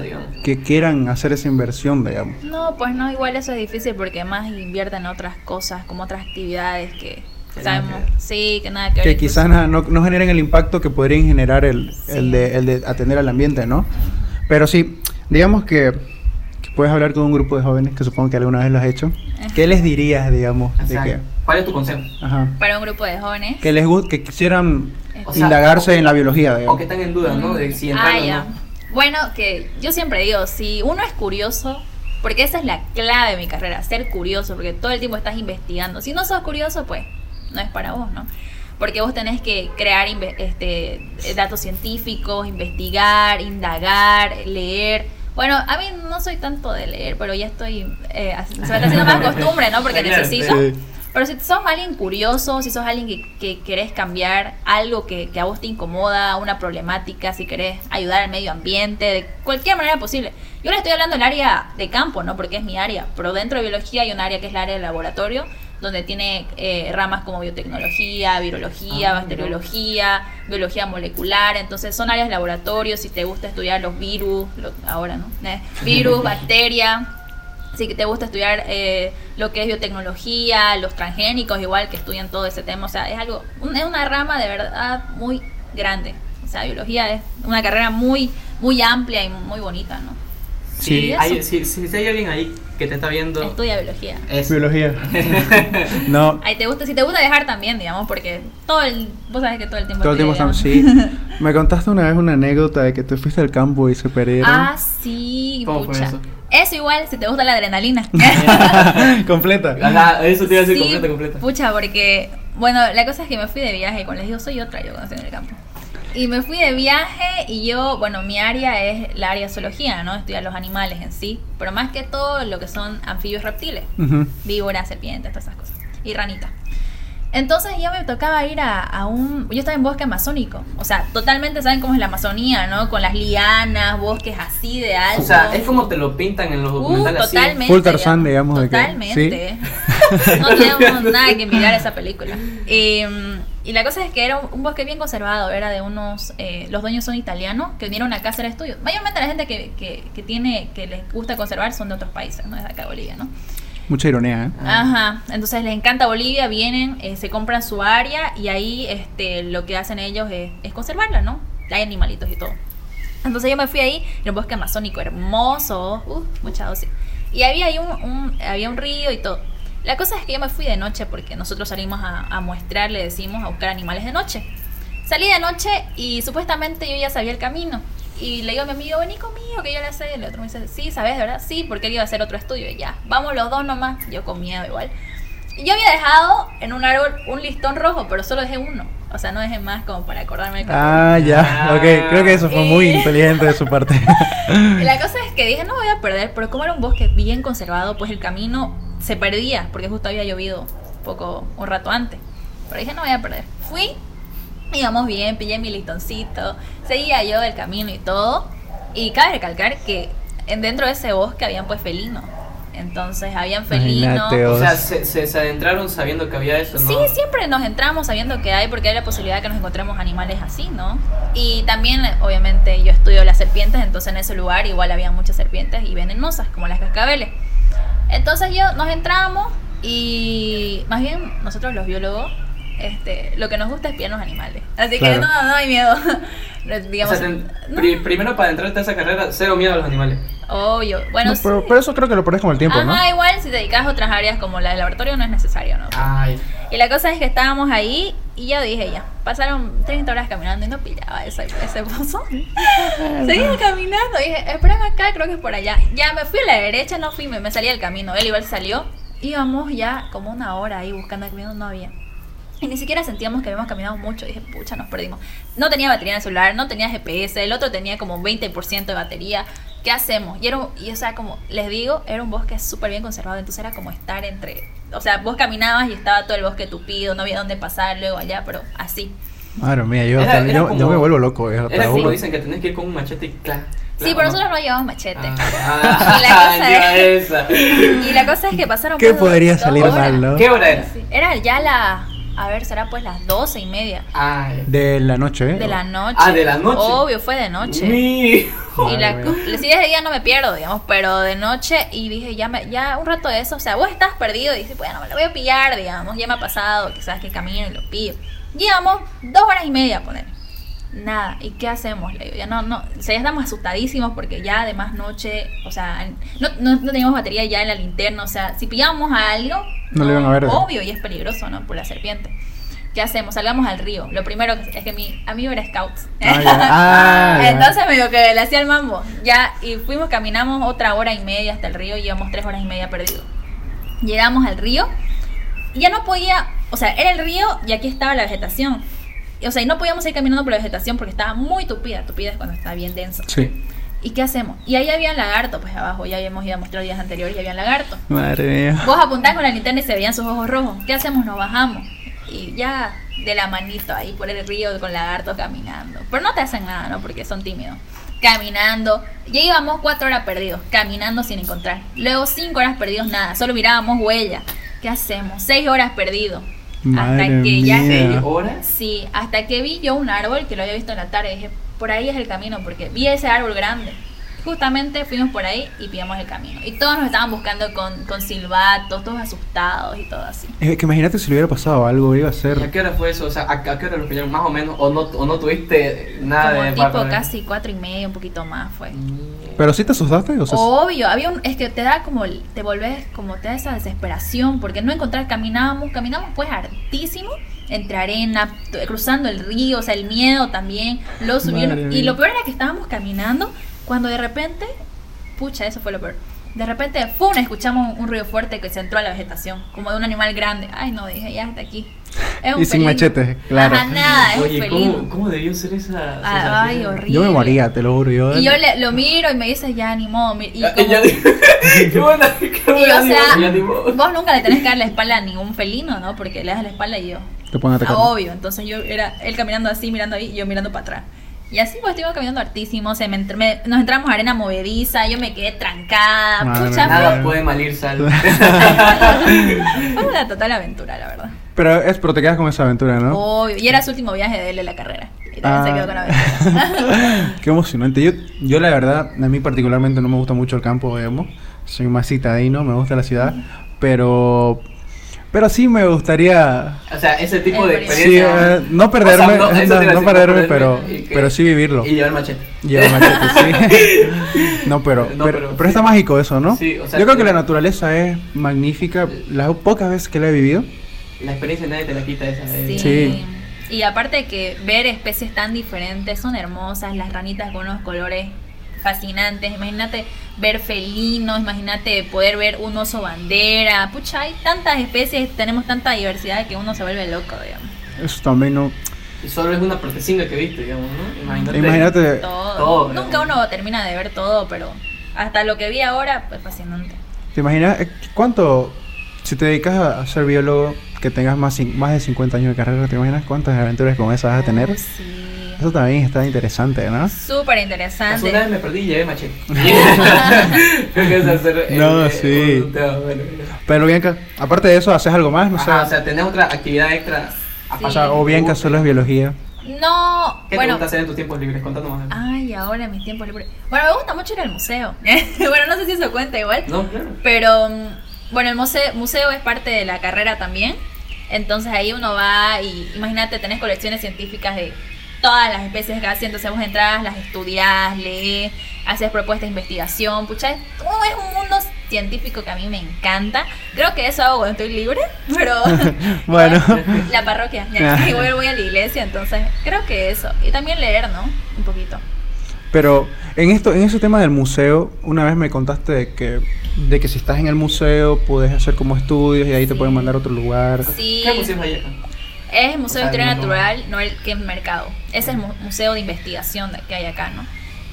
que quieran hacer esa inversión, digamos. No, pues no, igual eso es difícil porque más invierten en otras cosas, como otras actividades que Que sabemos, que ver. sí, que nada que ver. Que incluso- quizás no, no generen el impacto que podrían generar el, el, Sí. de, el de atender al ambiente, ¿no? Pero sí, digamos que, que puedes hablar con un grupo de jóvenes, que supongo que alguna vez lo has hecho. ¿Qué les dirías, digamos, O de sea, que, ¿Cuál es tu consejo? ajá, Para un grupo de jóvenes. que les que quisieran O sea, indagarse o- en la biología, O digamos? que están en duda, ¿no? De si entrar Ah, o ya. no. Bueno, que yo siempre digo, si uno es curioso, porque esa es la clave de mi carrera, ser curioso, porque todo el tiempo estás investigando. Si no sos curioso, pues no es para vos, ¿no? Porque vos tenés que crear este, datos científicos, investigar, indagar, leer. Bueno, a mí no soy tanto de leer, pero ya estoy, eh, se me está haciendo más costumbre, ¿no? Porque necesito. Pero si sos alguien curioso, si sos alguien que, que querés cambiar algo que, que a vos te incomoda, una problemática, si querés ayudar al medio ambiente, de cualquier manera posible. Yo le estoy hablando del área de campo, ¿no? Porque es mi área. Pero dentro de biología hay un área que es el área de laboratorio, donde tiene eh, ramas como biotecnología, virología, Ah, bacteriología, biología molecular. Entonces son áreas de laboratorio. Si te gusta estudiar los virus, lo- ahora, ¿no? Eh, virus, bacterias Si te gusta estudiar eh, lo que es biotecnología, los transgénicos, igual que estudian todo ese tema, o sea, es algo, un- es una rama de verdad muy grande. O sea, biología es una carrera muy, muy amplia y muy bonita, ¿no? Si, Sí, hay, eso. si, si hay alguien ahí que te está viendo, Estudia biología. es Biología. no, Ahí te gusta, si te gusta viajar también, digamos, porque todo el, vos sabes que todo el tiempo. todo el tiempo estamos... Sí. Me contaste una vez una anécdota de que tú fuiste al campo y se perdieron. Ah, sí, ¿Cómo fue pucha. eso? Eso igual, si te gusta la adrenalina. Completa. Ajá, eso te iba a decir Sí, completa, completa. Pucha, porque, bueno, la cosa es que me fui de viaje, y cuando les digo, soy otra, yo cuando estoy en el campo. Y me fui de viaje y yo, bueno, mi área es la área de zoología, ¿no? Estudiar los animales en sí, pero más que todo lo que son anfibios reptiles, víboras, serpientes, todas esas cosas, y ranitas. Entonces ya me tocaba ir a, a un... Yo estaba en bosque amazónico, o sea, totalmente saben cómo es la Amazonía, ¿no? Con las lianas, bosques así de alto. O sea, es como te lo pintan en los Uh, documentales así. totalmente. Full Tarzán, digamos, de que- Totalmente. no tenemos nada que a esa película. Eh, y la cosa es que era un, un bosque bien conservado, era de unos... eh, los dueños son italianos, que vinieron acá a hacer estudios. Mayormente la gente que, que, que tiene, que les gusta conservar son de otros países, no es de acá de Bolivia, ¿no? Mucha ironía, ¿eh? Ah. Ajá, entonces les encanta Bolivia, vienen, eh, se compran su área y ahí este, lo que hacen ellos es, es conservarla, ¿no? Hay animalitos y todo. Entonces yo me fui ahí, en un bosque amazónico hermoso, uh, mucha dosis. Y había ahí un, un- había un río y todo. La cosa es que yo me fui de noche porque nosotros salimos a, a muestrar, le decimos, a buscar animales de noche. Salí de noche y supuestamente yo ya sabía el camino. Y le digo a mi amigo, vení conmigo, que yo la sé. Y el otro me dice, sí, ¿sabes, de verdad? Sí, porque él iba a hacer otro estudio. Y ya, vamos los dos nomás. Yo con miedo igual. Y yo había dejado en un árbol un listón rojo, pero solo dejé uno. O sea, no dejé más como para acordarme. Ah, ya. Ah. Ok, creo que eso fue muy inteligente de su parte. Y la cosa es que dije, no voy a perder, pero como era un bosque bien conservado, pues el camino se perdía, porque justo había llovido poco, un rato antes. Pero dije, no voy a perder. Fui, íbamos bien, pillé mi listoncito, seguía yo el camino y todo. Y cabe recalcar que en- dentro de ese bosque habían pues felinos. Entonces habían felinos. O sea, se, se, se adentraron sabiendo que había eso, ¿no? Sí, siempre nos entramos sabiendo que hay, porque hay la posibilidad de que nos encontremos animales así, ¿no? Y también, obviamente, yo estudio las serpientes, entonces en ese lugar igual había muchas serpientes y venenosas, como las cascabeles. Entonces yo nos entramos y más bien nosotros los biólogos, este, lo que nos gusta es pillar los animales. Así Claro. que no, no hay miedo. O Digamos, sea, ten- no, pri- primero para entrarte a esa carrera, cero miedo a los animales. obvio. Bueno, No, sí. pero, pero eso creo que lo pones con el tiempo, ¿no? Ajá, igual si te dedicas a otras áreas como la del laboratorio no es necesario, ¿no? Ay. Y la cosa es que estábamos ahí y yo dije ya, pasaron 30 horas caminando y no pillaba ese, ese pozo. Seguía caminando y dije, esperen acá, creo que es por allá. Ya me fui a la derecha, no fui, me, me salí del camino. Él igual salió. Íbamos ya como una hora ahí buscando el camino, no había. Y ni siquiera sentíamos que habíamos caminado mucho. Dije, pucha, nos perdimos. No tenía batería en el celular, no tenía GPS, el otro tenía como 20% de batería. ¿Qué hacemos? Y, era un- y o sea, como les digo, era un bosque súper bien conservado. Entonces era como estar entre. O sea, vos caminabas y estaba todo el bosque tupido, no había dónde pasar luego allá, pero así. Madre mía, yo, Era- hasta- era yo, como- yo me vuelvo loco. eh, Era como dicen que tenés que ir con un machete y clac. Sí, pero nosotros no llevamos machete. Ah, Y la cosa ya es- esa. Y la cosa es que pasaron. ¿Qué podría salir horas. mal, no? ¿Qué hora era? Era ya la. A ver, será pues las doce y media Ay. De la noche, ¿eh? de la noche. Ah, de la noche. Obvio, fue de noche. Mi- Y la, sí, ese día no me pierdo, digamos, pero de noche y dije, ya me, ya un rato de eso, o sea, vos estás perdido y dices, bueno, me lo voy a pillar, digamos, ya me ha pasado, quizás que camino y lo pillo. Llevamos dos horas y media a poner. Nada, ¿y qué hacemos? Le digo, ya no, no, o sea, ya estamos asustadísimos porque ya además noche, o sea, no, no, no teníamos batería ya en la linterna, o sea, si pillamos a algo, No lo iban a ver. obvio y es peligroso, ¿no? Por la serpiente. ¿Qué hacemos? Salgamos al río. Lo primero es que mi amigo era scout. Ah, ya. Ah. Entonces me dijo que le hacía el mambo. Ya, y fuimos, caminamos otra hora y media hasta el río y llevamos tres horas y media perdidos. Llegamos al río y ya no podía, o sea, era el río y aquí estaba la vegetación. O sea, y no podíamos ir caminando por la vegetación porque estaba muy tupida. Tupida es cuando está bien densa. Sí. ¿Y qué hacemos? Y ahí había lagarto, pues abajo, ya habíamos ido a mostrar días anteriores y había lagarto. Madre mía. Vos apuntás con la linterna y se veían sus ojos rojos. ¿Qué hacemos? Nos bajamos. Y ya de la manito ahí por el río con lagartos caminando. Pero no te hacen nada, ¿no? Porque son tímidos. Caminando. Ya íbamos cuatro horas perdidos, caminando sin encontrar. Luego cinco horas perdidos, nada. Solo mirábamos huella. ¿Qué hacemos? Seis horas perdidos. Madre hasta que ya... mía. ¿Seis horas? Sí, hasta que vi yo un árbol que lo había visto en la tarde. Dije, por ahí es el camino, porque vi ese árbol grande. Justamente fuimos por ahí y pillamos el camino. Y todos nos estaban buscando con, con silbatos, todos asustados y todo así. Es que imagínate si le hubiera pasado algo, iba a ¿Y a ser... qué hora fue eso? O sea, ¿a, a qué hora lo pillaron? Más o menos, o no, o no tuviste nada Como de tipo para- casi cuatro y media, un poquito más fue. Pero sí te asustaste, o sea... Obvio, había un, es que te da como, te volvés, como te da esa desesperación, porque no encontrar, caminábamos, caminamos pues hartísimo, entre arena, cruzando el río, o sea, el miedo también, lo subieron, y lo peor era que estábamos caminando, cuando de repente, pucha, eso fue lo peor, de repente, ¡fum! escuchamos un ruido fuerte que se entró a la vegetación, como de un animal grande, ay no, dije, ya hasta aquí. Es un Y sin felino. machete, claro. Ajá, nada, es un Oye, felino. ¿cómo, ¿cómo debió ser esa Ah, Ay, horrible. Yo me moría, te lo juro. Yo, Y yo le, lo miro y me dice, ya ni modo, mi- y Ah, como- ella dijo- qué buena, qué Y buena, o sea, ya vos nunca le tenés que dar la espalda a ningún felino, ¿no? Porque le das la espalda y yo. Te pueden atacar. Ah, obvio, entonces yo era él caminando así, mirando ahí, y yo mirando para atrás. Y así pues estuvimos caminando hartísimo, se me nos entramos a arena movediza, yo me quedé trancada, Madre pucha, mía. Nada puede malir sal. fue, fue una total aventura, la verdad. Pero, es, pero te quedas con esa aventura, ¿no? Obvio, y era su último viaje de él en la carrera. Y también se Ah. quedó con la aventura. Qué emocionante. Yo, yo la verdad, a mí particularmente no me gusta mucho el campo, digamos. Soy más citadino, me gusta la ciudad. Pero, pero sí me gustaría, O sea, ese tipo de Experiencia. sí, eh, no perderme, O sea, no, perderme, pero, que- pero sí vivirlo. Y llevar machete. Lleva machete, sí. no, pero, No, pero, pero pero está sí. mágico eso, ¿no? Sí, o sea, yo creo que que- la naturaleza es magnífica. Las pocas veces que la he vivido, La experiencia nadie te la quita esa. de- Sí. Sí. Y aparte de que ver especies tan diferentes, son hermosas, las ranitas con unos colores fascinantes. Imagínate ver felinos, imagínate poder ver un oso bandera. Pucha, hay tantas especies, tenemos tanta diversidad que uno se vuelve loco, digamos. eso también no. Y solo es una protecinga que viste, digamos, ¿no? Imagínate. Imagínate, Todo. Todo, Nunca digamos. uno termina de ver todo, pero hasta lo que vi ahora, pues fascinante. ¿te imaginas eh, cuánto, si te dedicas a a ser biólogo, que tengas más, cin- más de 50 años de carrera, ¿te imaginas cuántas aventuras como esas vas a tener? Oh, sí. Eso también está interesante, ¿no? Súper interesante. Una vez me perdí y llevé machete. Hacer. eh, No, eh, sí. un bueno. Pero Bianca, aparte de eso, ¿haces algo más? No sé. Ajá, o sea, tenés otra actividad extra. Sí. O sea, o Bianca solo es biología. No, ¿Qué te bueno. gusta hacer en tus tiempos libres? Contanos más. Ay, ahora en mis tiempos libres. Bueno, me gusta mucho ir al museo. bueno, no sé si eso cuenta igual. No, claro. Pero, mm, bueno, el museo, museo es parte de la carrera también. Entonces ahí uno va y imagínate, tenés colecciones científicas de todas las especies casi. Entonces vos entras, las estudiás, lees, haces propuestas de investigación. Pucha, es, oh, es un mundo científico que a mí me encanta. Creo que eso hago cuando estoy libre, pero... Bueno. La parroquia, ya, igual voy a la iglesia, entonces creo que eso. Y también leer, ¿no? Un poquito. Pero en esto, en ese tema del museo, una vez me contaste de que, de que si estás en el museo puedes hacer como estudios y de ahí te pueden mandar a otro lugar. Sí. ¿Qué hay acá? Es el Museo O sea, de Historia Natural, no el que es mercado. Es el mu- museo de investigación de- que hay acá, ¿no?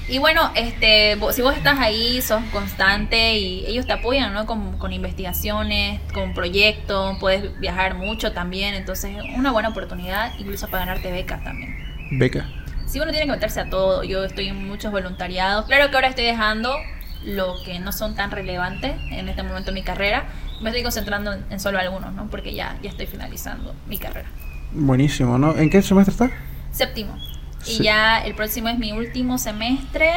Y bueno, este, vo- si vos estás ahí, sos constante y ellos te apoyan, ¿no? Con, con investigaciones, con proyectos, puedes viajar mucho también, entonces es una buena oportunidad incluso para ganarte becas también. Beca. Si uno tiene que meterse a todo, yo estoy en muchos voluntariados. Claro que ahora estoy dejando lo que no son tan relevantes en este momento en mi carrera. Me estoy concentrando en, en solo algunos, ¿no? Porque ya, ya estoy finalizando mi carrera. Buenísimo, ¿no? ¿En qué semestre estás? Séptimo. Y ya el próximo es mi último semestre.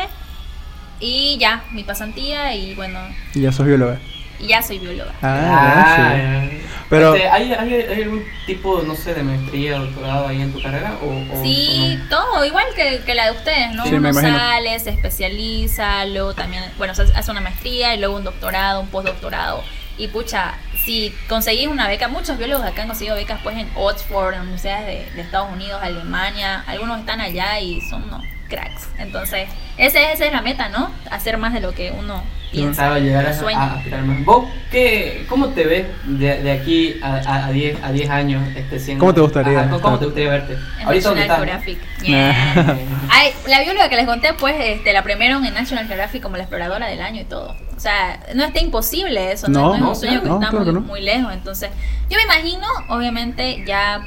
Y ya, mi pasantía y bueno, Y ya sos bióloga. y ya soy bióloga. Ah, sí. ya. Pero- Este, ¿hay, hay, hay algún tipo, no sé, de maestría, doctorado ahí en tu carrera? O, o- Sí, o todo, igual que, que la de ustedes, ¿no? Sí, Uno sale, se especializa, luego también, bueno, se hace una maestría y luego un doctorado, un postdoctorado. Y pucha, si conseguís una beca, muchos biólogos acá han conseguido becas pues en Oxford, en universidades de, Estados Unidos, Alemania, algunos están allá y son cracks. Entonces, ese, esa es la meta, ¿no? Hacer más de lo que uno no? Piensa. Pensaba llegar a, aspirar más. ¿Vos qué, cómo te ves de, de aquí a, a, a 10 a 10 años este, siendo... ¿Cómo te gustaría Ajá, ¿cómo, te gustaría verte? En Ahorita dónde National estás. Geographic. Ah. Yeah. Ay, la bióloga que les conté, pues, este, la premiaron en National Geographic como la exploradora del año y todo. O sea, no está imposible eso, no, No, No es un sueño que no, está claro muy, que no. muy lejos. Entonces, yo me imagino, obviamente, ya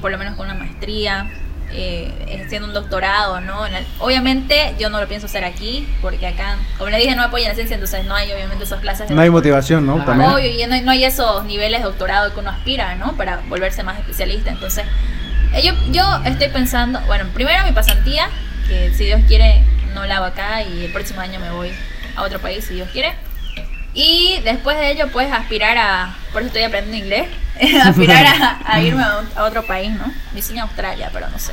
por lo menos con una maestría, eh, haciendo un doctorado, ¿no? Obviamente, yo no lo pienso hacer aquí, porque acá, como les dije, no apoyan la ciencia, entonces no hay, obviamente, esas clases de No hay motivación, ¿no? También. Obvio, y no, no hay esos niveles de doctorado que uno aspira, ¿no? Para volverse más especialista. Entonces, eh, yo, yo estoy pensando, bueno, primero mi pasantía, que si Dios quiere no la hago acá y el próximo año me voy a otro país si Dios quiere. Y después de ello, pues aspirar a, por eso estoy aprendiendo inglés, aspirar a, a irme a, otro país, ¿no? Sueño Australia, pero no sé.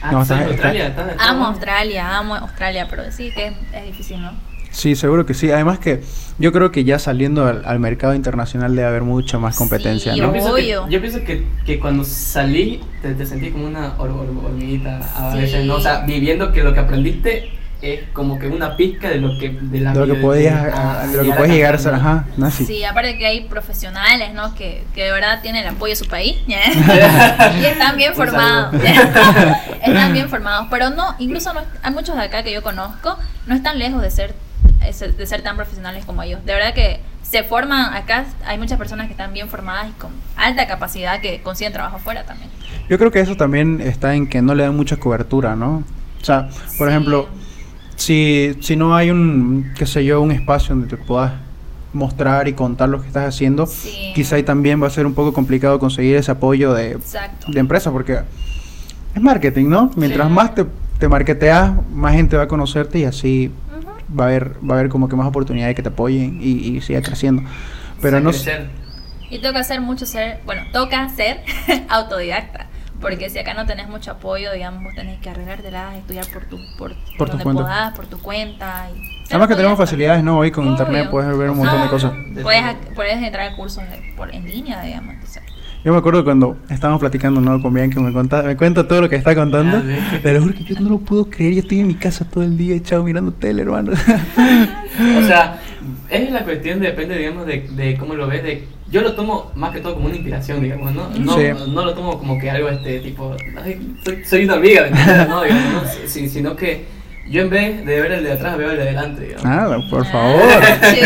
Ah, No, ¿estás en está- Australia? ¿Estás- estás- Amo Australia, amo Australia, pero sí que es, es difícil, ¿no? Sí, seguro que sí. Además que yo creo que ya saliendo al, al mercado internacional debe haber mucha más competencia, Sí, Yo ¿no? pienso, que, yo pienso que, que cuando salí te, te sentí como una hor- hor- hormiguita a Sí. veces, ¿no? O sea, viviendo que lo que aprendiste es como que una pizca de lo que de la De lo que podías, de lo que llegar puedes llegar a ser, ajá, no, sí. Sí, aparte que hay profesionales, ¿no? Que, que de verdad tienen el apoyo de su país. y están bien formados. están bien formados. Pero no, incluso no, hay muchos de acá que yo conozco, no están lejos de ser, de ser tan profesionales como ellos. De verdad que se forman acá, hay muchas personas que están bien formadas y con alta capacidad que consiguen trabajo afuera también. Yo creo que eso también está en que no le dan mucha cobertura, ¿no? O sea, por Sí. ejemplo, si, si no hay un, qué sé yo, un espacio donde te puedas mostrar y contar lo que estás haciendo, Sí. quizá ahí también va a ser un poco complicado conseguir ese apoyo de, Exacto. de empresa, porque es marketing, ¿no? Mientras Sí. más te, te marketeas, más gente va a conocerte y así va a haber, va a haber como que más oportunidades que te apoyen y, y siga creciendo. Pero no crecer. Y toca hacer mucho ser, bueno, toca ser autodidacta. Porque si acá no tenés mucho apoyo, digamos, vos tenés que arreglártela, estudiar por tu, por, Por tu cuenta. podás, por tu cuenta. Y Además que tenemos facilidades, ¿no? Hoy con Obvio. internet puedes ver un montón de No, cosas. Puedes, puedes entrar a cursos de- por, en línea, digamos. entonces. Yo me acuerdo cuando estábamos platicando, ¿no? Con Bianca, me, cuenta, me cuenta todo lo que está contando. Ah. Te lo juro que yo no lo puedo creer. Yo estoy en mi casa todo el día echado mirando tele, hermano. O sea, es la cuestión, depende, digamos, de, de cómo lo ves. De, yo lo tomo más que todo como una inspiración, digamos, ¿no? No, Sí. no lo tomo como que algo, este, tipo, "Ay, soy, soy una amiga. No, digamos, ¿no? Si- sino que yo en vez de ver el de atrás, veo el de adelante, digamos. Nada, por Ah, favor. sí.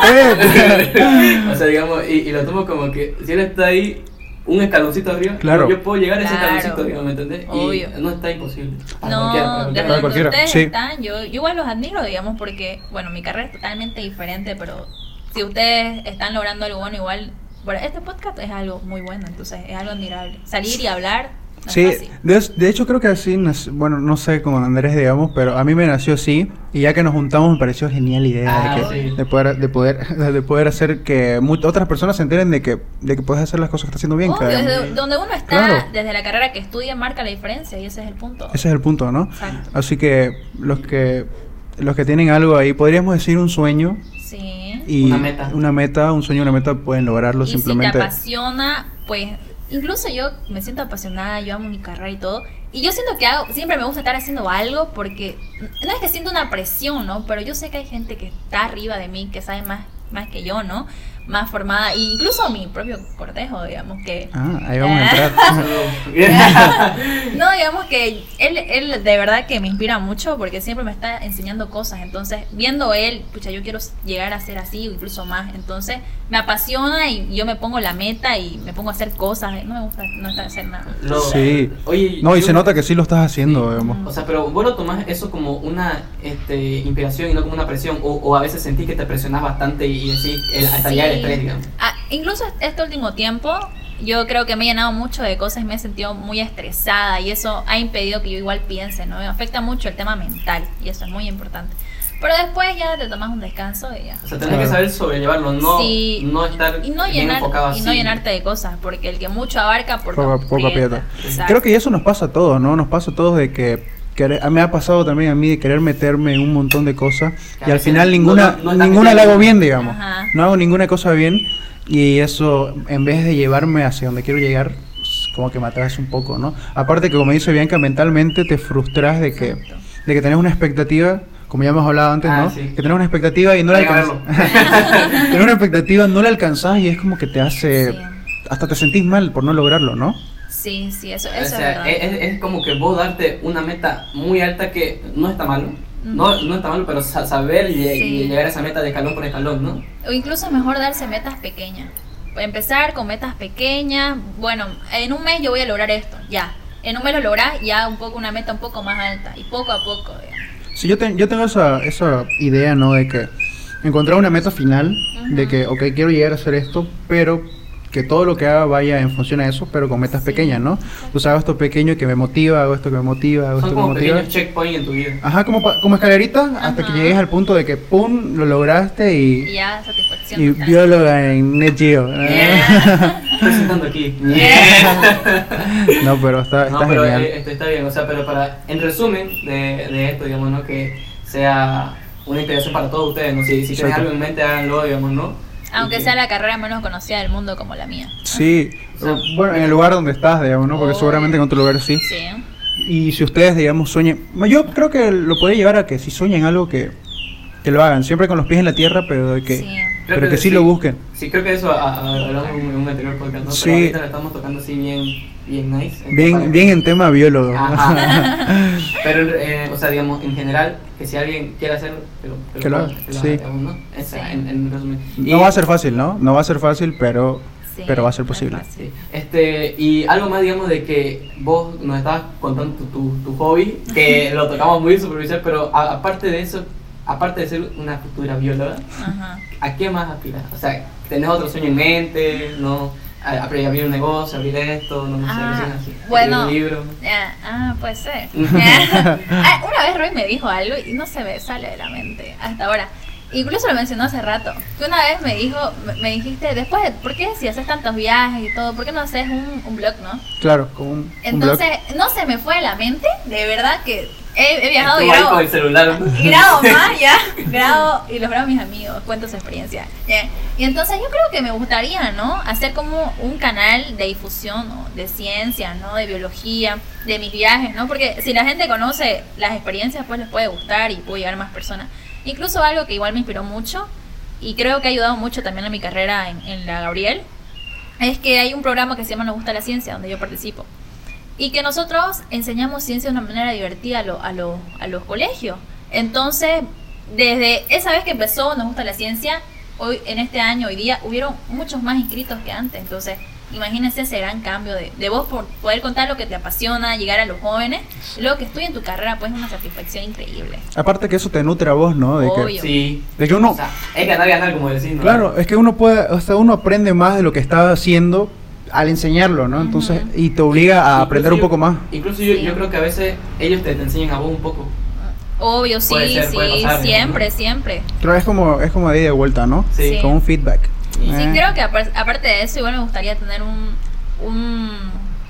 Perdón, o sea, digamos, y, y lo tomo como que si él está ahí, un escaloncito arriba, Claro. yo, puedo llegar a ese Claro. escaloncito, digamos, ¿me entendés? Obvio. Y no está imposible. No, cualquiera, donde cualquiera, ustedes sí. están, yo, yo igual los admiro, digamos, porque, bueno, mi carrera es totalmente diferente, pero si ustedes están logrando algo bueno, igual, bueno, este podcast es algo muy bueno, entonces es algo admirable. Salir y hablar, no Sí, de, de hecho creo que así, bueno, no sé con Andrés, digamos, pero a mí me nació así y ya que nos juntamos me pareció genial la idea Ah, de, que, sí. de poder de poder de poder hacer que mu- otras personas se enteren de que de que puedes hacer las cosas que estás haciendo bien. Obvio, que- desde donde uno está, Claro. desde la carrera que estudia, marca la diferencia y ese es el punto. Ese es el punto, ¿no? Exacto. Así que los que los que tienen algo ahí, podríamos decir un sueño Sí. y Una meta. una meta, un sueño, una meta pueden lograrlo y simplemente. si te apasiona, pues incluso yo me siento apasionada, yo amo mi carrera y todo. Y yo siento que siempre me gusta estar haciendo algo porque no es que siento una presión, ¿no? Pero yo sé que hay gente que está arriba de mí, que sabe más, más que yo, ¿no? Más formada, e incluso mi propio cortejo, digamos que... Ah, ahí vamos a entrar. No, digamos que él, él de verdad que me inspira mucho porque siempre me está enseñando cosas. Entonces, viendo él, pucha, yo quiero llegar a ser así o incluso más. Entonces, me apasiona y yo me pongo la meta y me pongo a hacer cosas. No me gusta no estar hacer nada. Sí. Oye, no, y yo- se nota que sí lo estás haciendo, Sí. digamos. O sea, pero vos lo tomás eso como una este, inspiración y no como una presión. O, o a veces sentís que te presionás bastante y, y decís el, hasta Sí. ya el estrés, digamos. Ah, incluso este último tiempo, yo creo que me he llenado mucho de cosas y me he sentido muy estresada y eso ha impedido que yo igual piense, ¿no? Me afecta mucho el tema mental y eso es muy importante. Pero después ya te tomas un descanso y ya. O sea, tenés Claro. que saber sobrellevarlo, no, Sí, no estar y no, bien llenar, enfocado y así. no llenarte de cosas, porque el que mucho abarca por Poco, poco aprieta. Creo que eso nos pasa a todos, ¿no? Nos pasa a todos de que, me ha pasado también a mí de querer meterme en un montón de cosas y Que a al final ninguna no- no ninguna la hago bien, digamos. Ajá. No hago ninguna cosa bien y eso en vez de llevarme hacia donde quiero llegar como que me atrasa un poco, ¿no? Aparte que como dice Bianca, mentalmente te frustras de que Exacto. de que tenés una expectativa como ya hemos hablado antes, Ah, ¿no? sí. Que tenés una expectativa y no la alcanzás. tenés una expectativa, no la alcanzás y es como que te hace... Sí. Hasta te sentís mal por no lograrlo, ¿no? Sí, sí, eso, O eso es sea, verdad. es, es- es como que vos darte una meta muy alta que no está malo. No, no está malo, pero sa- saber Sí. llegar a esa meta de escalón por escalón, ¿no? O incluso es mejor darse metas pequeñas. Empezar con metas pequeñas. Bueno, en un mes yo voy a lograr esto, ya. En un mes lo lográs, ya un poco una meta un poco más alta. Y poco a poco, digamos. Sí, yo, ten- yo tengo esa, esa idea, ¿no? De que encontrar una meta final, de Ujú. que, ok, quiero llegar a hacer esto, pero que todo lo que haga vaya en función a eso, pero con metas pequeñas, ¿no? Pues hago esto pequeño que me motiva, hago esto que me motiva, hago Son esto que me motiva. pequeños checkpoints en tu vida. Ajá, como, como escalerita hasta que Ajá. llegues al punto de que pum, lo lograste Y y, ya, satisfacción. y total. bióloga en Net Geo. Presentando aquí. no, pero está, No, está pero genial. eh, esto está bien, o sea, pero para, en resumen de, de esto, digamos, ¿no? Que sea una inspiración para todos ustedes, ¿no? Si, si tienen algo en mente, háganlo, digamos, ¿no? Aunque que- sea la carrera menos conocida del mundo como la mía. Sí, bueno, en el lugar donde estás, digamos, ¿no? Porque Obvio. seguramente en otro lugar sí. Sí. Y si ustedes, digamos, sueñen... Yo creo que lo puede llevar a que si sueñen algo que, que lo hagan, siempre con los pies en la tierra, pero de que, Sí. Creo pero que sí lo busquen. Sí, creo que eso hablamos en un, en un anterior podcast, ¿no? Sí. Pero ahorita lo estamos tocando así bien, bien nice. Bien, bien en tema biólogo. Ajá. Pero, eh, o sea, digamos, en general, que si alguien quiere hacer, que lo, Que lo haga, que lo sí. digamos, ¿no? Esa, Sí. en, en resumen. Y- No va a ser fácil, ¿no? No va a ser fácil, pero, Sí, pero va a ser posible. Sí. Este, y algo más, digamos, de que vos nos estabas contando tu, tu, tu hobby, que lo tocamos muy superficial, pero a- aparte de eso, aparte de ser una futura bióloga, Ajá. ¿a qué más aspiras? O sea, ¿tenés otro sueño en mente? ¿No? Abrir un negocio, abrir esto, no, Ah, así, bueno. un libro. Ah, ah, puede ser. Ah, una vez Roy me dijo algo y no se me sale de la mente hasta ahora. Incluso lo mencionó hace rato. Que una vez me dijo, me, dijiste, después, de- ¿por qué si haces tantos viajes y todo? ¿Por qué no haces un, un blog, no? Claro, como un, un blog. Entonces, no se me fue de la mente, de verdad que he, he viajado y grabo, con el celular. y grabo más, ya, grabo y los grabo a mis amigos, cuento su experiencia. Y entonces yo creo que me gustaría, ¿no? Hacer como un canal de difusión ¿no? de ciencia, ¿no? De biología, de mis viajes, ¿no? Porque si la gente conoce las experiencias, pues les puede gustar y puede llegar a más personas. Incluso algo que igual me inspiró mucho y creo que ha ayudado mucho también a mi carrera en, en la Gabriel, es que hay un programa que se llama Nos gusta la ciencia, donde yo participo. Y que nosotros enseñamos ciencia de una manera divertida a, lo- a, lo- a los colegios. Entonces, desde esa vez que empezó Nos gusta la ciencia, hoy en este año, hoy día, hubieron muchos más inscritos que antes. Entonces, imagínense ese gran cambio de, de vos por poder contar lo que te apasiona, llegar a los jóvenes. Luego que estudien tu carrera, pues es una satisfacción increíble. Aparte que eso te nutre a vos, ¿no? De que, Obvio. Sí. de que uno... O sea, es ganar, ganar, como decís, ¿no? Claro, es que uno puede, o sea, uno aprende más de lo que está haciendo al enseñarlo, ¿no? Entonces, y te obliga a Incluso aprender un yo- poco más. Incluso yo, Sí. yo creo que a veces ellos te, te enseñan a vos un poco. Obvio, sí, ser, sí, pasar, siempre, ¿no? siempre. Pero es como, es como de ida y vuelta, ¿no? Sí. Sí. Como un feedback. Sí, Sí, Eh. creo que apar- aparte de eso, igual me gustaría tener un, un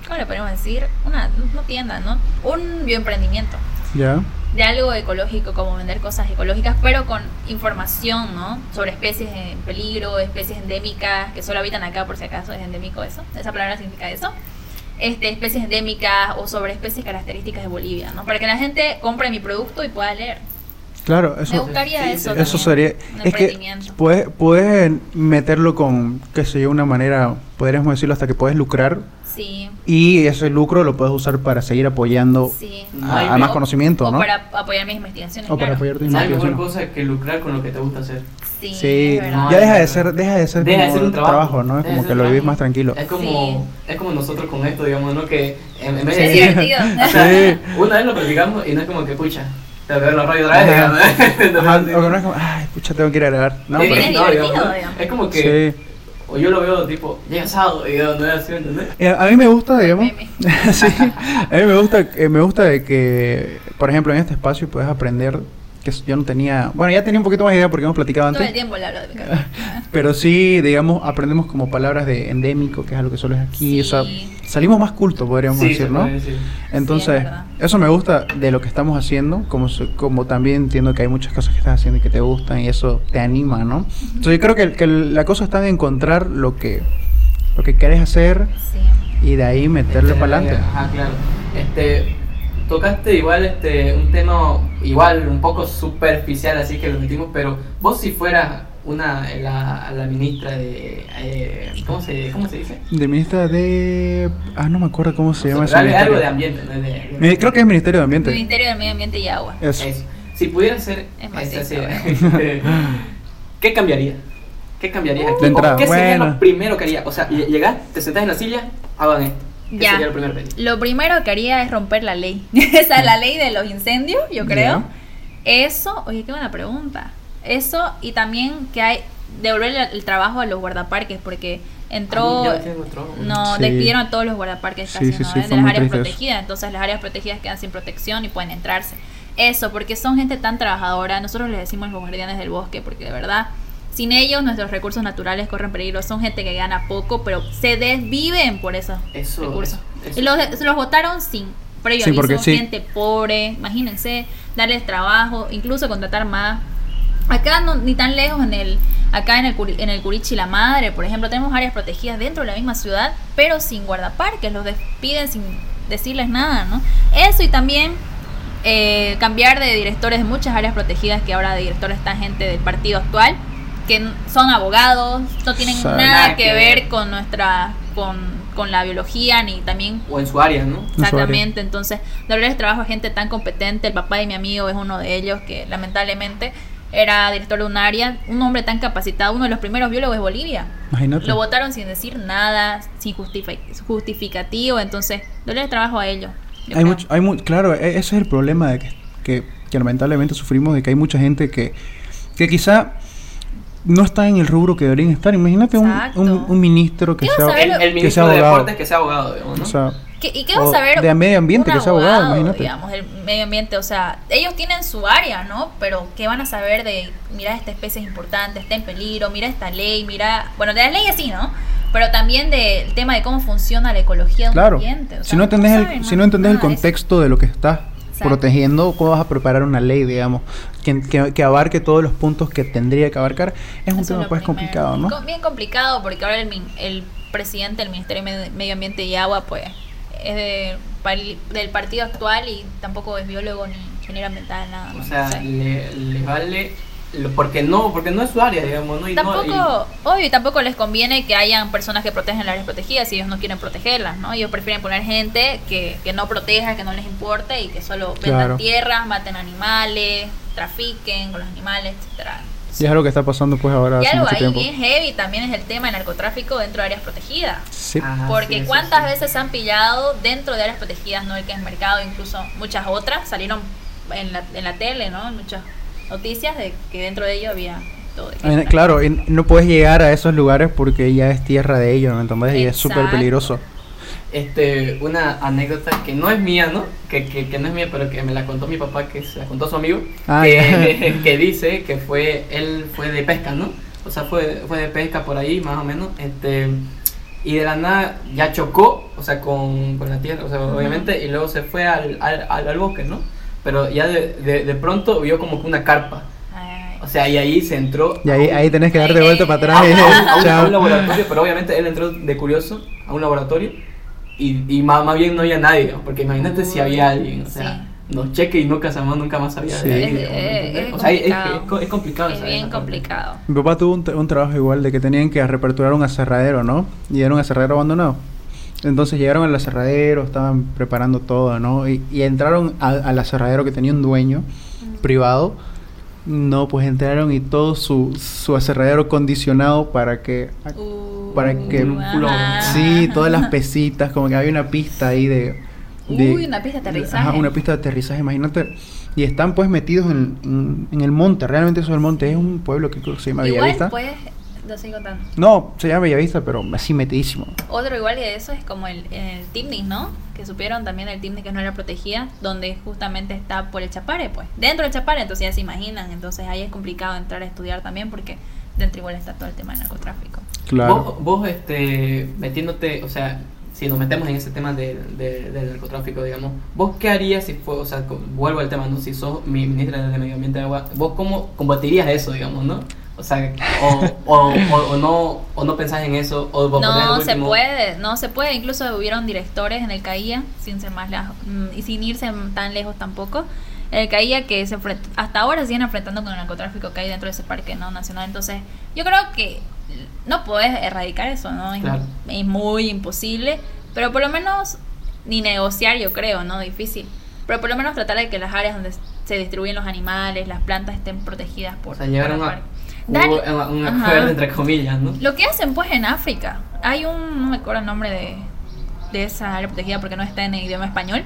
¿cómo le podemos decir? Una, no tienda, ¿no? Un bioemprendimiento Ya. De algo ecológico, como vender cosas ecológicas, pero con información, ¿no? Sobre especies en peligro, especies endémicas, que solo habitan acá por si acaso, es endémico eso, esa palabra significa eso. Este, especies endémicas o sobre especies características de Bolivia, ¿no? Para que la gente compre mi producto y pueda leer. Claro, Me eso, gustaría sí, eso. sí. eso también, sería... Es que puedes, puedes meterlo con, qué sé yo, una manera, podríamos decirlo hasta que puedes lucrar Sí, y ese lucro lo puedes usar para seguir apoyando sí. A, a más mejor- conocimiento, o ¿no? para apoyar mis investigaciones. O para claro. apoyar tu No hay cosa que lucrar con lo que te gusta hacer. Sí, Sí, ya deja de ser, deja de ser Deja de como ser un trabajo. ¿no? Es de como que lo vivís trabajo. más tranquilo. Es como, es como nosotros con esto, digamos, ¿no? Que en, en vez Sí, de es divertido. O sea, Sí. una vez lo practicamos y no es como que, pucha, tengo que ver la radio otra vez, Ajá. ¿eh? Ajá, o que no es como, ay, pucha, tengo que ir a grabar. No, sí, pero- es divertido, digamos, ¿no? digamos. Es como que, Sí. o yo lo veo tipo, llega sábado y no es así, ¿entendés? Eh, A mí me gusta, digamos, sí, a mí me gusta, eh, me gusta de que, por ejemplo, en este espacio puedes aprender que yo no tenía, bueno, ya tenía un poquito más idea porque hemos platicado Todo el antes, tiempo le hablo de pero sí, digamos, aprendemos como palabras de endémico, que es algo que solo es aquí, o sea, Sí. salimos más cultos, podríamos Sí, decir, ¿no? puede decir. Entonces, eso me gusta de lo que estamos haciendo, como, como también entiendo que hay muchas cosas que estás haciendo y que te gustan y eso te anima, ¿no? Entonces yo creo que, que la cosa está en encontrar lo que, lo que querés hacer Sí. y de ahí meterle Este, para adelante. Ajá, claro. Este, tocaste igual este un tema igual un poco superficial, así que lo metimos, pero vos si fueras una la, la ministra de eh, ¿cómo se cómo se dice? De ministra de... Ah, no me acuerdo cómo se llama ese algo de ambiente, ¿no? De- de- Mi- Creo que es Ministerio de Ambiente. Ministerio del Medio Ambiente y Agua. Eso. Eso. Si pudieras ser Es más esa. ¿Qué cambiaría? ¿Qué cambiarías aquí? De entrada, ¿O ¿Qué sería lo primero que haría? O sea, ll- llegás, te sentás en la silla, hagan esto. ¿Qué Ya. sería lo primero que haría? Lo primero que haría es romper la ley. Esa es la ley de los incendios, yo creo. Eso, oye, qué buena pregunta. Eso y también que hay devolver el, el trabajo a los guardaparques porque entró... Ah. No, Sí. despidieron a todos los guardaparques Sí, sí, casi, ¿no? sí, ¿eh? de las áreas protegidas. Entonces las áreas protegidas quedan sin protección y pueden entrarse. Eso, porque son gente tan trabajadora. Nosotros les decimos los guardianes del bosque, porque de verdad, sin ellos nuestros recursos naturales corren peligro. Son gente que gana poco, pero se desviven por esos Eso, recursos. eso. Y los, votaron sin previo Sí, aviso, porque sí. gente pobre, imagínense, darles trabajo, incluso contratar más. Acá no, ni tan lejos en el acá en el en el Curichi la Madre, por ejemplo, tenemos áreas protegidas dentro de la misma ciudad, pero sin guardaparques, los despiden sin decirles nada, ¿no? Eso y también eh, cambiar de directores de muchas áreas protegidas que ahora de directores está gente del partido actual que son abogados, no tienen nada que ver con nuestra con, con la biología ni también O en su área, ¿no? Exactamente, entonces darles trabajo a gente tan competente, el papá de mi amigo es uno de ellos que lamentablemente era director de un área, un hombre tan capacitado, uno de los primeros biólogos de Bolivia. Imagínate. Lo votaron sin decir nada, sin justifi- justificativo, entonces darles trabajo a ellos. Hay mucho, hay mu- claro, e- ese es el problema de que, que, que lamentablemente sufrimos de que hay mucha gente que, que quizá no está en el rubro que deberían estar. Imagínate un, un, un ministro que ¿Qué vas sea? El, el que sea ministro de abogado. Deportes que sea abogado, digamos, ¿no? O sea, ¿Qué- ¿Y qué vas a ver? de medio ambiente, que sea abogado, imagínate. Digamos, del medio ambiente, o sea, ellos tienen su área, ¿no? Pero ¿qué van a saber de, mira, esta especie es importante, está en peligro, mira esta ley, mira, bueno, de la ley sí, ¿no? Pero también del tema de cómo funciona la ecología de un claro. ambiente. o sea, si no entendés, el, saben si no entendés el nada de contexto de lo que estás Exacto. protegiendo, ¿cómo vas a preparar una ley, digamos, que, que, que abarque todos los puntos que tendría que abarcar? Es un tema pues primero. complicado, ¿no? Bien complicado porque ahora el, min- el presidente del Ministerio de Med- Medio Ambiente y Agua pues es de, del partido actual y tampoco es biólogo ni ingeniero ambiental, nada. O ¿no? sea, Sí. le, le vale porque no porque no es su área, digamos, ¿no? Y no- Tampoco, obvio, y tampoco les conviene que hayan personas que protegen las áreas protegidas si ellos no quieren protegerlas, ¿no? Ellos prefieren poner gente que, que no proteja, que no les importe y que solo vendan Claro. tierras, maten animales, trafiquen con los animales, etcétera. Y es algo que está pasando pues ahora Y hace algo mucho ahí tiempo. bien heavy también es el tema del narcotráfico dentro de áreas protegidas. Sí. Ah, Porque sí, cuántas sí. veces han pillado dentro de áreas protegidas, no el que es mercado, incluso muchas otras salieron en la, en la tele, ¿no? En muchas noticias de que dentro de ello había todo. Eh, Claro, y no puedes llegar a esos lugares porque ya es tierra de ellos, ¿no? Entonces y es súper peligroso. Este, una anécdota que no es mía, ¿no? Que, que, que no es mía, pero que me la contó mi papá, que se la contó su amigo, Ah, que, que dice que fue, él fue de pesca, ¿no? O sea, fue, fue de pesca por ahí, más o menos, este, y de la nada ya chocó, o sea, con, con la tierra, o sea, obviamente, y luego se fue al, al, al, al bosque, ¿no? Pero ya de, de, de pronto vio como que una carpa, o sea, y ahí se entró Y ahí, a un- ahí tenés que dar de Ay, vuelta para atrás. y- a un- a un- a un laboratorio, pero obviamente él entró de curioso a un laboratorio y, y más, más bien no había nadie, porque imagínate si había alguien, o sea, Sí. nos cheque y nunca más, nunca más sabía Sí. de Es, ahí, digamos, ¿me es- es o sea, es, complicado. es co- es complicado. es bien complicado. Mi papá tuvo un, tra- un trabajo igual de que tenían que reaperturar un aserradero, ¿no? Y era un aserradero abandonado. Entonces llegaron al aserradero, estaban preparando todo, ¿no? Y, y entraron al, aserradero que tenía un dueño privado. No, pues entraron y todo su, su aserradero condicionado para que... Uh, Para que-. Sí, todas las pesitas, como que había una pista ahí de... de- Uy, una pista de aterrizaje. Ajá, una pista de aterrizaje, imagínate. Y están pues metidos en, en, en el monte, realmente eso es el monte, es un pueblo que creo que se llama Igual pues, lo sigo contando. No, se llama Bellavista, pero así metidísimo. Otro igual que eso es como el, el Timnis, ¿no? Que supieron también el Timnis que no era protegida, donde justamente está por el Chapare, pues. Dentro del Chapare, entonces ya se imaginan. Entonces ahí es complicado entrar a estudiar también porque dentro igual está todo el tema del narcotráfico. Claro. Vos, vos, este, metiéndote, o sea, si nos metemos en ese tema de, de- del narcotráfico, digamos, ¿vos qué harías si fue, o sea, vuelvo al tema, ¿no? Si sos mi ministra de Medio Ambiente y Agua, ¿vos cómo combatirías eso, digamos, no? O sea, o, o, o, no, o no pensás en eso, o No se puede, no se puede. Incluso hubieron directores en el CAIA, sin ser más lejos, mm, y sin irse tan lejos tampoco. El CAIA que se hasta ahora siguen enfrentando con el narcotráfico que hay dentro de ese parque no nacional. Entonces, yo creo que no puedes erradicar eso, ¿no? Es, Claro. es muy imposible, pero por lo menos ni negociar, yo creo, ¿no? Difícil. Pero por lo menos tratar de que las áreas donde se distribuyen los animales, las plantas estén protegidas por, O sea, a un, Ajá. acuerdo entre comillas, ¿no? Lo que hacen pues en África, hay un, no me acuerdo el nombre de, de esa área protegida porque no está en el idioma español,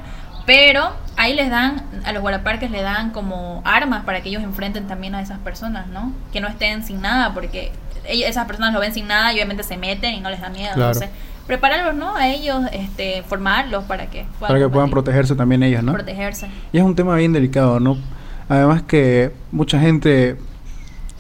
pero ahí les dan, a los guardaparques le dan como armas para que ellos enfrenten también a esas personas, ¿no? Que no estén sin nada, porque ellos- esas personas lo ven sin nada y obviamente se meten y no les da miedo. Claro. Entonces, prepararlos, ¿no? A ellos, este, formarlos para que puedan, Para que puedan combatir, protegerse también ellos, ¿no? protegerse. Y es un tema bien delicado, ¿no? Además que mucha gente,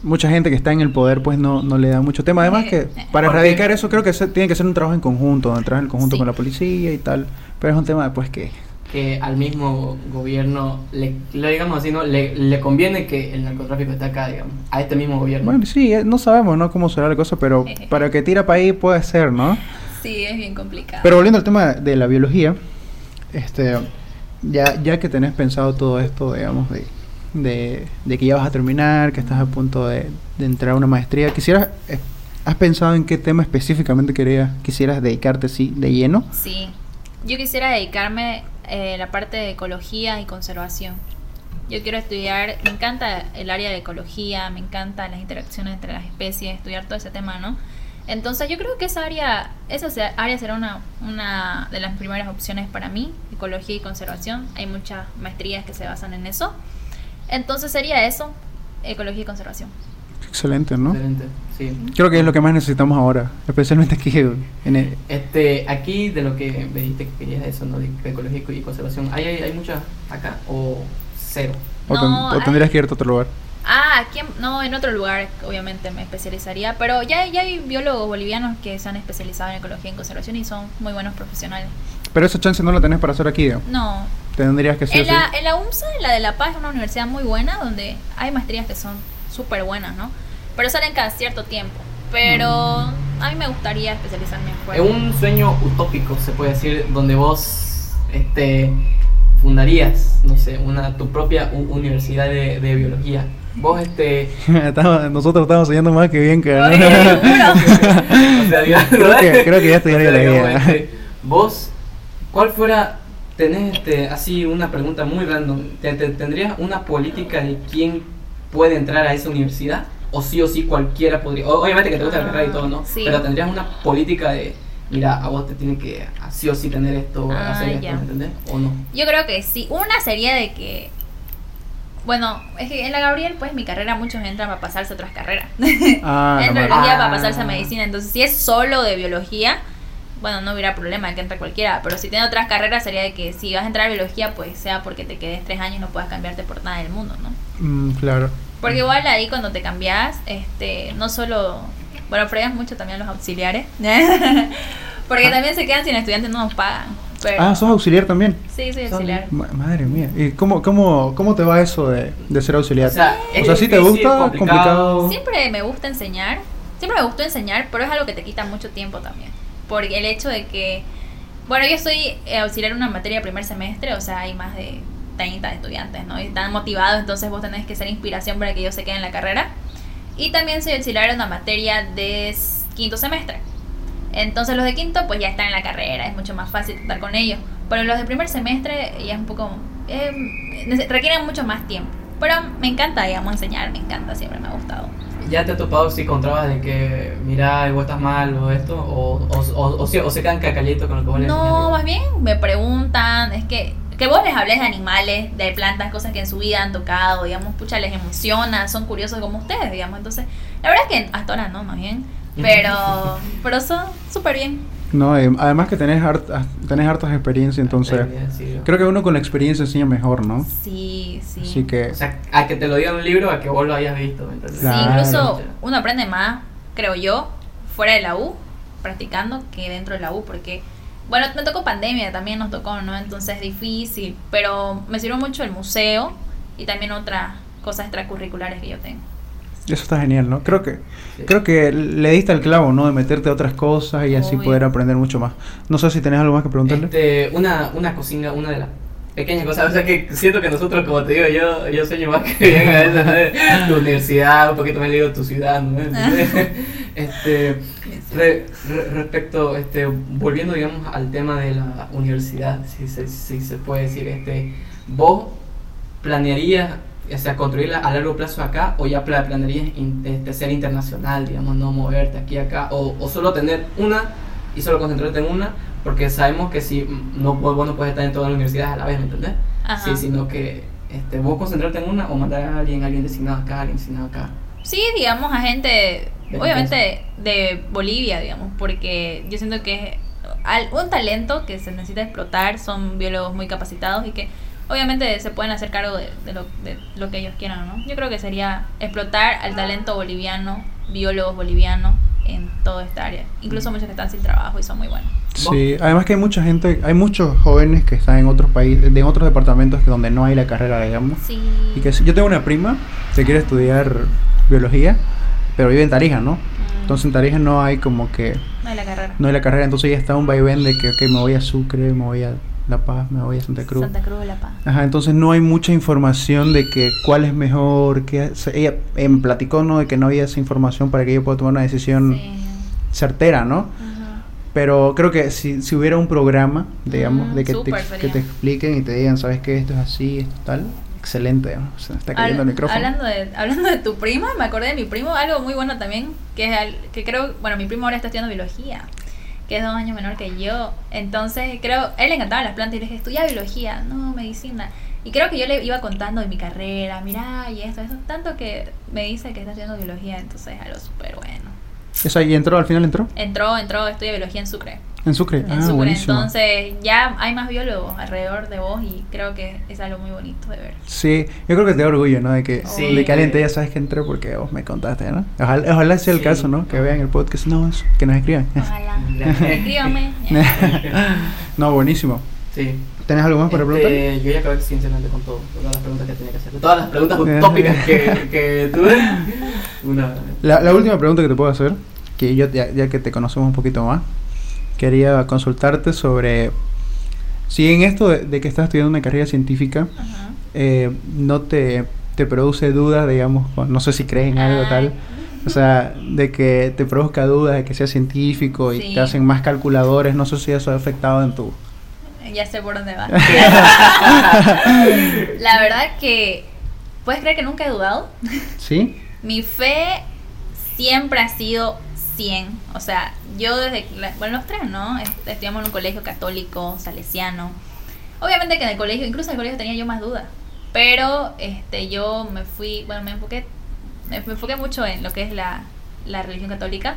mucha gente que está en el poder, pues no, no le da mucho tema. Además que para Porque- erradicar eso creo que se- tiene que ser un trabajo en conjunto, entrar en conjunto Sí. con la policía y tal. Pero es un tema después que... que al mismo gobierno le, le digamos así no le, le conviene que el narcotráfico esté acá digamos a este mismo gobierno Bueno, sí, eh, no sabemos, ¿no? Cómo será la cosa, pero para que tira para ahí puede ser, ¿no? Sí, es bien complicado. Pero volviendo al tema de la biología, este, ya, ya que tenés pensado todo esto, digamos, de, de, que ya vas a terminar, que estás a punto de, entrar a una maestría, quisieras, eh, ¿has pensado en qué tema específicamente querías, quisieras dedicarte así de lleno? Sí, yo quisiera dedicarme eh, la parte de ecología y conservación. Yo quiero estudiar, me encanta el área de ecología, me encantan las interacciones entre las especies, estudiar todo ese tema, ¿no? Entonces yo creo que esa área, esa área será una, una de las primeras opciones para mí, ecología y conservación. Hay muchas maestrías que se basan en eso. Entonces sería eso, ecología y conservación. Excelente, ¿no? excelente sí Creo que es lo que más necesitamos ahora, especialmente aquí en el- este aquí de lo que me dijiste que querías eso no de ecología y conservación hay hay, hay muchas acá o cero o, ten- No, o tendrías hay- que irte a otro lugar. Ah, aquí, en- no, en otro lugar obviamente me especializaría, pero ya, ya hay biólogos bolivianos que se han especializado en ecología y conservación y son muy buenos profesionales. Pero esa chance no la tenés para hacer aquí, digamos. No, Tendrías que o en sí. la, en la UMSA, la de La Paz, es una universidad muy buena donde hay maestrías que son súper buenas, ¿no? Pero salen cada cierto tiempo. Pero a mí me gustaría especializarme en es fuera. un sueño utópico se puede decir donde vos este fundarías no sé una tu propia universidad de, de biología vos este Estamos- nosotros estamos soñando más que bien que... Oye, seguro. O sea, digamos, Creo que- creo que ya sea, la idea. este, vos, ¿cuál fuera, tenés este, así una pregunta muy random, ¿te- te- ¿tendrías una política de quién puede entrar a esa universidad? O sí o sí cualquiera podría, obviamente que te gusta la Ah, carrera y todo, ¿no? sí. Pero tendrías una política de, mira, a vos te tienen que a sí o sí tener esto, Ah, hacer esto, ya. ¿me entendés? ¿O no? Yo creo que sí. Una sería de que. Bueno, es que en la Gabriel, pues mi carrera, muchos entran para pasarse a otras carreras. Ah, en no, biología Ah. para pasarse a medicina. Entonces, si es solo de biología, bueno, no hubiera problema de que entre cualquiera. Pero si tiene otras carreras, sería de que si vas a entrar a biología, pues sea porque te quedes tres años y no puedas cambiarte por nada del mundo, ¿no? Mm, claro. Porque igual ahí cuando te cambias, este, no solo. Bueno, fregas mucho también los auxiliares. Porque también se quedan sin estudiantes, no nos pagan. Pero, Ah, sos auxiliar también. Sí, soy auxiliar. Ma- madre mía. ¿Y cómo, cómo, cómo te va eso de, de ser auxiliar? O sea, O sea, ¿sí te gusta? complicado. Complicado. Siempre me gusta enseñar, siempre me gustó enseñar, pero es algo que te quita mucho tiempo también. Porque el hecho de que, bueno, yo soy eh, auxiliar en una materia primer semestre, o sea, hay más de 30 estudiantes, ¿no? Y están motivados, entonces vos tenés que ser inspiración para que ellos se queden en la carrera. Y también soy auxiliar en una materia de quinto semestre. Entonces los de quinto pues ya están en la carrera, es mucho más fácil tratar con ellos. Pero los de primer semestre ya es un poco... eh, requieren mucho más tiempo. Pero me encanta, digamos, enseñar, me encanta, siempre me ha gustado. ¿Ya te has topado así con trabas de que, mira, vos estás mal o esto? ¿O, o, o, o se- o se quedan cacalitos con lo que vos No, más bien me preguntan, es que que vos les hables de animales, de plantas, cosas que en su vida han tocado, digamos, pucha, les emociona, son curiosos como ustedes, digamos. Entonces, la verdad es que hasta ahora no, más bien. Pero, pero son súper bien. No, y además que tenés, hartas tenés hartas experiencias, entonces... Sí, Creo que uno con la experiencia enseña mejor, ¿no? Sí, sí. Así que... O sea, a que te lo diga un libro, a que vos lo hayas visto, ¿me entiendes? Sí, Claro. incluso uno aprende más, creo yo, fuera de la U, practicando, que dentro de la U, porque, bueno, me tocó pandemia, también nos tocó, ¿no? Entonces es difícil, pero me sirvió mucho el museo y también otras cosas extracurriculares que yo tengo. Eso está genial, ¿no? Creo que Sí. creo que le diste al clavo, ¿no? De meterte a otras cosas y así Obvio. poder aprender mucho más. No sé si tenés algo más que preguntarle. Este, una, una cocina, una de las pequeñas cosas, o sea que siento que nosotros, como te digo, yo, yo sueño más que bien a eso, ¿no? Tu universidad, un poquito más digo tu ciudad, ¿no? este, re- re- respecto, este, volviendo digamos al tema de la universidad, si se, si se puede decir, este, vos planearías, o sea, construirla a largo plazo acá o ya pla- planearías este, ser internacional, digamos, no moverte aquí acá o, o solo tener una y solo concentrarte en una, porque sabemos que si mm, no vos no puedes estar en todas las universidades a la vez, ¿me entendés? Ajá. Sí, sino que este, vos concentrarte en una o mandar a alguien, alguien designado acá, alguien designado acá. Sí, digamos a gente obviamente de Bolivia, digamos, porque yo siento que al- un talento que se necesita explotar son biólogos muy capacitados y que obviamente se pueden hacer cargo de, de lo, de lo que ellos quieran, ¿no? Yo creo que sería explotar al talento boliviano, biólogos bolivianos en toda esta área, incluso muchos que están sin trabajo y son muy buenos. Sí, además que hay mucha gente, hay muchos jóvenes que están en otros países, de otros departamentos que donde no hay la carrera, digamos. Sí. Y que yo tengo una prima que quiere estudiar biología, pero vive en Tarija, ¿no? Mm. Entonces en Tarija no hay como que, No hay la carrera. no hay la carrera, entonces ella está un vaivén de que, ok, me voy a Sucre, me voy a La Paz, me voy a Santa Cruz. Santa Cruz de la Paz. Ajá, entonces no hay mucha información de que cuál es mejor, que ella me platicó, ¿no? De que no había esa información para que ella pueda tomar una decisión Sí. certera, ¿no? Ajá. Pero creo que si, si hubiera un programa, digamos, de que te, que expliquen y te digan, ¿sabes qué? Esto es así, esto es tal. Excelente, se me está cayendo el micrófono. Hablando de, hablando de tu prima, me acordé de mi primo, algo muy bueno también, que es que creo, bueno, mi primo ahora está estudiando biología, que es dos años menor que yo. Entonces, creo, él le encantaban las plantas y le dije, estudia biología, no, medicina. Y creo que yo le iba contando de mi carrera, mira, y esto, eso, tanto que me dice que está estudiando biología, entonces es algo súper bueno. ¿Esa y entró? ¿Al final entró? Entró, entró, estudia biología en Sucre. En Sucre. En ah, Sucre, buenísimo. entonces ya hay más biólogos alrededor de vos y creo que es algo muy bonito de ver. Sí, yo creo que te da orgullo, ¿no? De que, Sí. de que alguien te diga, sabes que entré porque vos me contaste, ¿no? Ojalá, ojalá sea el Sí. caso, ¿no? Que vean el podcast, no, eso, que nos escriban. Ojalá. Escríbame. no, buenísimo. Sí. ¿Tenés algo más para Este, preguntar? Yo ya acabé sinceramente con todo, todas las preguntas que tenía que hacer. Todas las preguntas utópicas que, que tuve. Una. La, la última pregunta que te puedo hacer, que yo ya, ya que te conocemos un poquito más, quería consultarte sobre si en esto de, de que estás estudiando una carrera científica eh, no te, te produce dudas, digamos, no sé si crees en algo tal, o sea, de que te produzca dudas de que seas científico y Sí. te hacen más calculadores, no sé si eso ha afectado en tu... Ya sé por dónde va. La verdad que. ¿Puedes creer que nunca he dudado? ¿Sí? Mi fe siempre ha sido 100. O sea, yo desde. bueno, los tres, ¿no? Est- Estudiamos en un colegio católico, salesiano. Obviamente que en el colegio, incluso en el colegio tenía yo más dudas. Pero este, yo me fui. Bueno, me enfoqué. Me, me enfoqué mucho en lo que es la, la religión católica.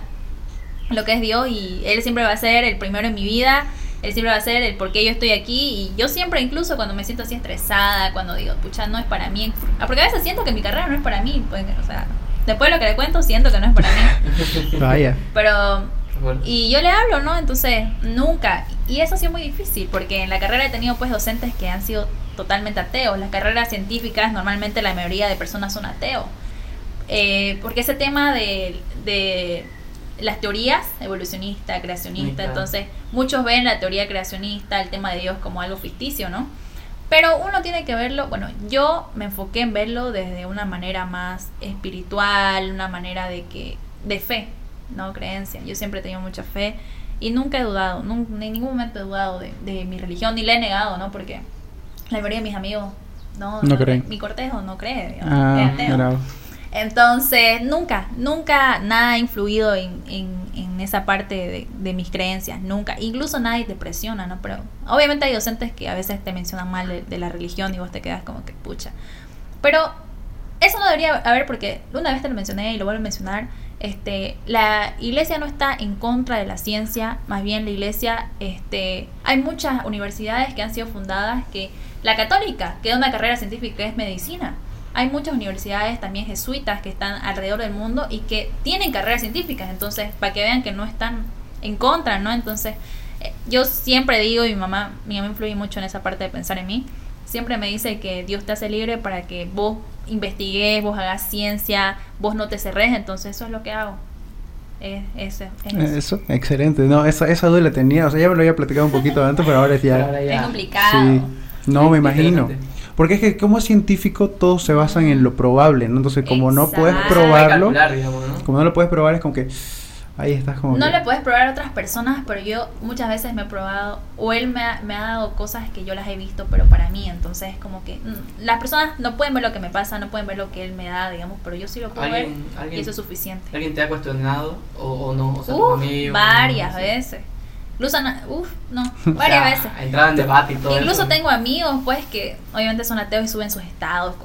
Lo que es Dios. Y Él siempre va a ser el primero en mi vida. Él siempre va a ser el por qué yo estoy aquí. Y yo siempre, incluso cuando me siento así estresada, cuando digo, pucha, no es para mí. Ah, Porque a veces siento que mi carrera no es para mí. pues, o sea, después de lo que le cuento, siento que no es para mí. Vaya. Pero Bueno. y yo le hablo, ¿no? Entonces, nunca. Y eso ha sido muy difícil, porque en la carrera he tenido pues docentes que han sido totalmente ateos. Las carreras científicas, normalmente la mayoría de personas son ateos. Eh, porque ese tema de, de las teorías, evolucionista, creacionista, entonces muchos ven la teoría creacionista, el tema de Dios como algo ficticio, ¿no? Pero uno tiene que verlo, bueno, yo me enfoqué en verlo desde una manera más espiritual, una manera de que de fe, no creencia. Yo siempre he tenido mucha fe y nunca he dudado, nun- en ningún momento he dudado de, de mi religión, ni la he negado, ¿no? Porque la mayoría de mis amigos no, No creen. Mi cortejo no cree, digamos, Ah. Entonces, nunca, nunca nada ha influido en, en, en esa parte de, de mis creencias, nunca. Incluso nadie te presiona, ¿no? Pero obviamente hay docentes que a veces te mencionan mal de, de la religión y vos te quedas como que pucha. Pero eso no debería haber porque una vez te lo mencioné y lo vuelvo a mencionar. Este, la iglesia no está en contra de la ciencia, más bien la iglesia, este, hay muchas universidades que han sido fundadas que la católica, que es una carrera científica, es medicina. Hay muchas universidades también jesuitas que están alrededor del mundo y que tienen carreras científicas, entonces para que vean que no están en contra, ¿no? Entonces, eh, yo siempre digo, y mi mamá, mi mamá influye mucho en esa parte de pensar en mí, siempre me dice que Dios te hace libre para que vos investigues, vos hagas ciencia, vos no te cerres, entonces eso es lo que hago. Es, es, es eso. Eso, excelente. No, esa, esa duda la tenía, o sea, ya me lo había platicado un poquito antes, pero ahora ya... Ahora ya. Es complicado. Sí. No, me imagino. Porque es que como científico todos se basan en lo probable, ¿no? Entonces como no puedes probarlo, Calcular, digamos, ¿no? como no lo puedes probar es como que ahí estás como No que- le puedes probar a otras personas, pero yo muchas veces me he probado, o él me ha, me ha dado cosas que yo las he visto, pero para mí, entonces como que mm, las personas no pueden ver lo que me pasa, no pueden ver lo que él me da, digamos, pero yo sí lo puedo ver ¿Alguien, y eso es suficiente. ¿Alguien te ha cuestionado o, o no? O sea, amigos, varias no sé. veces. Incluso, na- uf, no, O varias sea, veces. En debate y todo Incluso eso. tengo amigos, pues, que obviamente son ateos y suben sus estados,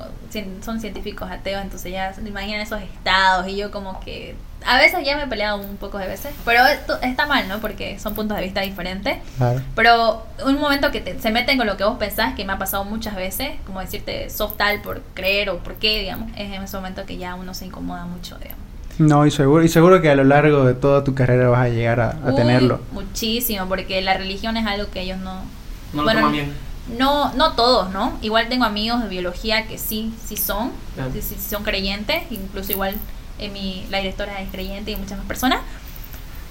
son científicos ateos, entonces ya se imaginan esos estados y yo como que a veces ya me he peleado un poco de veces, pero esto está mal, ¿no? Porque son puntos de vista diferentes. Claro. Pero un momento que te- se meten con lo que vos pensás, que me ha pasado muchas veces, como decirte, sos tal por creer o por qué, digamos, es en ese momento que ya uno se incomoda mucho, digamos. No, y seguro, y seguro que a lo largo de toda tu carrera vas a llegar a, a Uy, tenerlo. Muchísimo, porque la religión es algo que ellos no... No lo bueno, toman bien. No, no todos, ¿no? Igual tengo amigos de biología que sí, sí son, Claro. sí, sí son creyentes, incluso igual eh, mi, la directora es creyente y muchas más personas,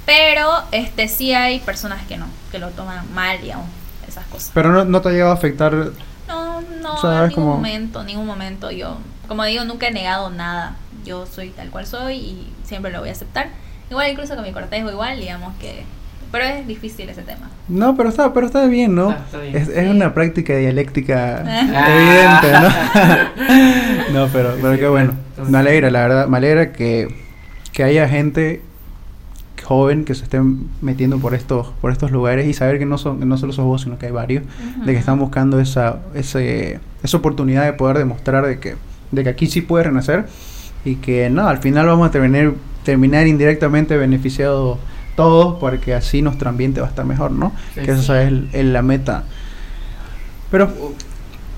pero este sí hay personas que no, que lo toman mal, digamos, esas cosas. Pero no, no te ha llegado a afectar. No, no, O sea, en ningún como- momento, ningún momento. Yo, como digo, nunca he negado nada. Yo soy tal cual soy y siempre lo voy a aceptar. Igual incluso con mi cortejo, igual, digamos que... Pero es difícil ese tema. No, pero está, pero está bien, ¿no? Está- está bien. Es, es Sí. una práctica dialéctica Ah. evidente, ¿no? no, pero, pero sí, qué bueno. entonces- Me alegra, la verdad. Me alegra que, que haya gente joven que se esté metiendo por estos por estos lugares y saber que no son que no solo sos vos sino que hay varios de que están buscando esa ese, esa oportunidad de poder demostrar de que de que aquí sí puede renacer y que no al final vamos a terminar terminar indirectamente beneficiados todos porque así nuestro ambiente va a estar mejor no Sí, que esa es el- el- la meta. Pero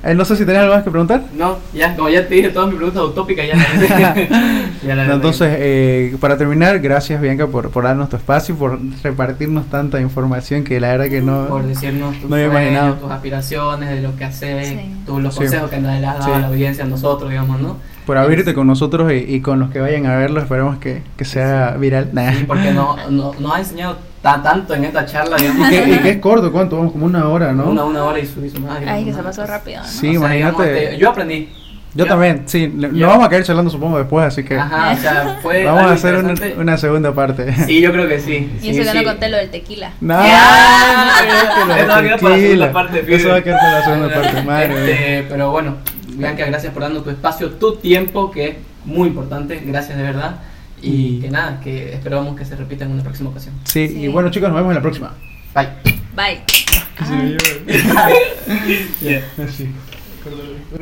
eh, no sé si tenés algo más que preguntar No, ya, como ya te dije todas mis preguntas utópicas, ya la ya la- entonces, eh, para terminar, gracias Bianca por, por darnos tu espacio, por repartirnos tanta información que la verdad que no... por decirnos tus no había imaginado. sueños, tus aspiraciones, de lo que haces, Sí. tú, los Sí. consejos que le has dado Sí. a la audiencia, a nosotros, digamos, ¿no? Por abrirte con nosotros y, y con los que vayan a verlo, esperemos que, que sea viral. Nah. Sí, porque no, no, nos ha enseñado ta- tanto en esta charla, digamos. y, que, y que es corto, ¿cuánto? Vamos como una hora, ¿no? Una, una hora y su, y su más. Ay, que se ¿no? pasó rápido, ¿no? Sí, O sea, digamos, imagínate. este, yo aprendí. Yo Yo- también, sí. yo- Nos vamos a caer charlando supongo después, así que Ajá, o sea, fue. vamos a hacer una, segunda parte. Sí, yo creo que sí. Y sí, eso que sí. no conté lo del tequila. No, Ya, no, eso va a quedar para la segunda parte, Eso va a quedar para la segunda parte, Este, madre pero bueno, Bianca, gracias por darnos tu espacio, tu tiempo, que es muy importante. Gracias de verdad. Y Y- que nada, que esperamos que se repita en una próxima ocasión. Sí, Sí. y bueno chicos, nos vemos en la próxima. Bye. Bye. Yeah. Así.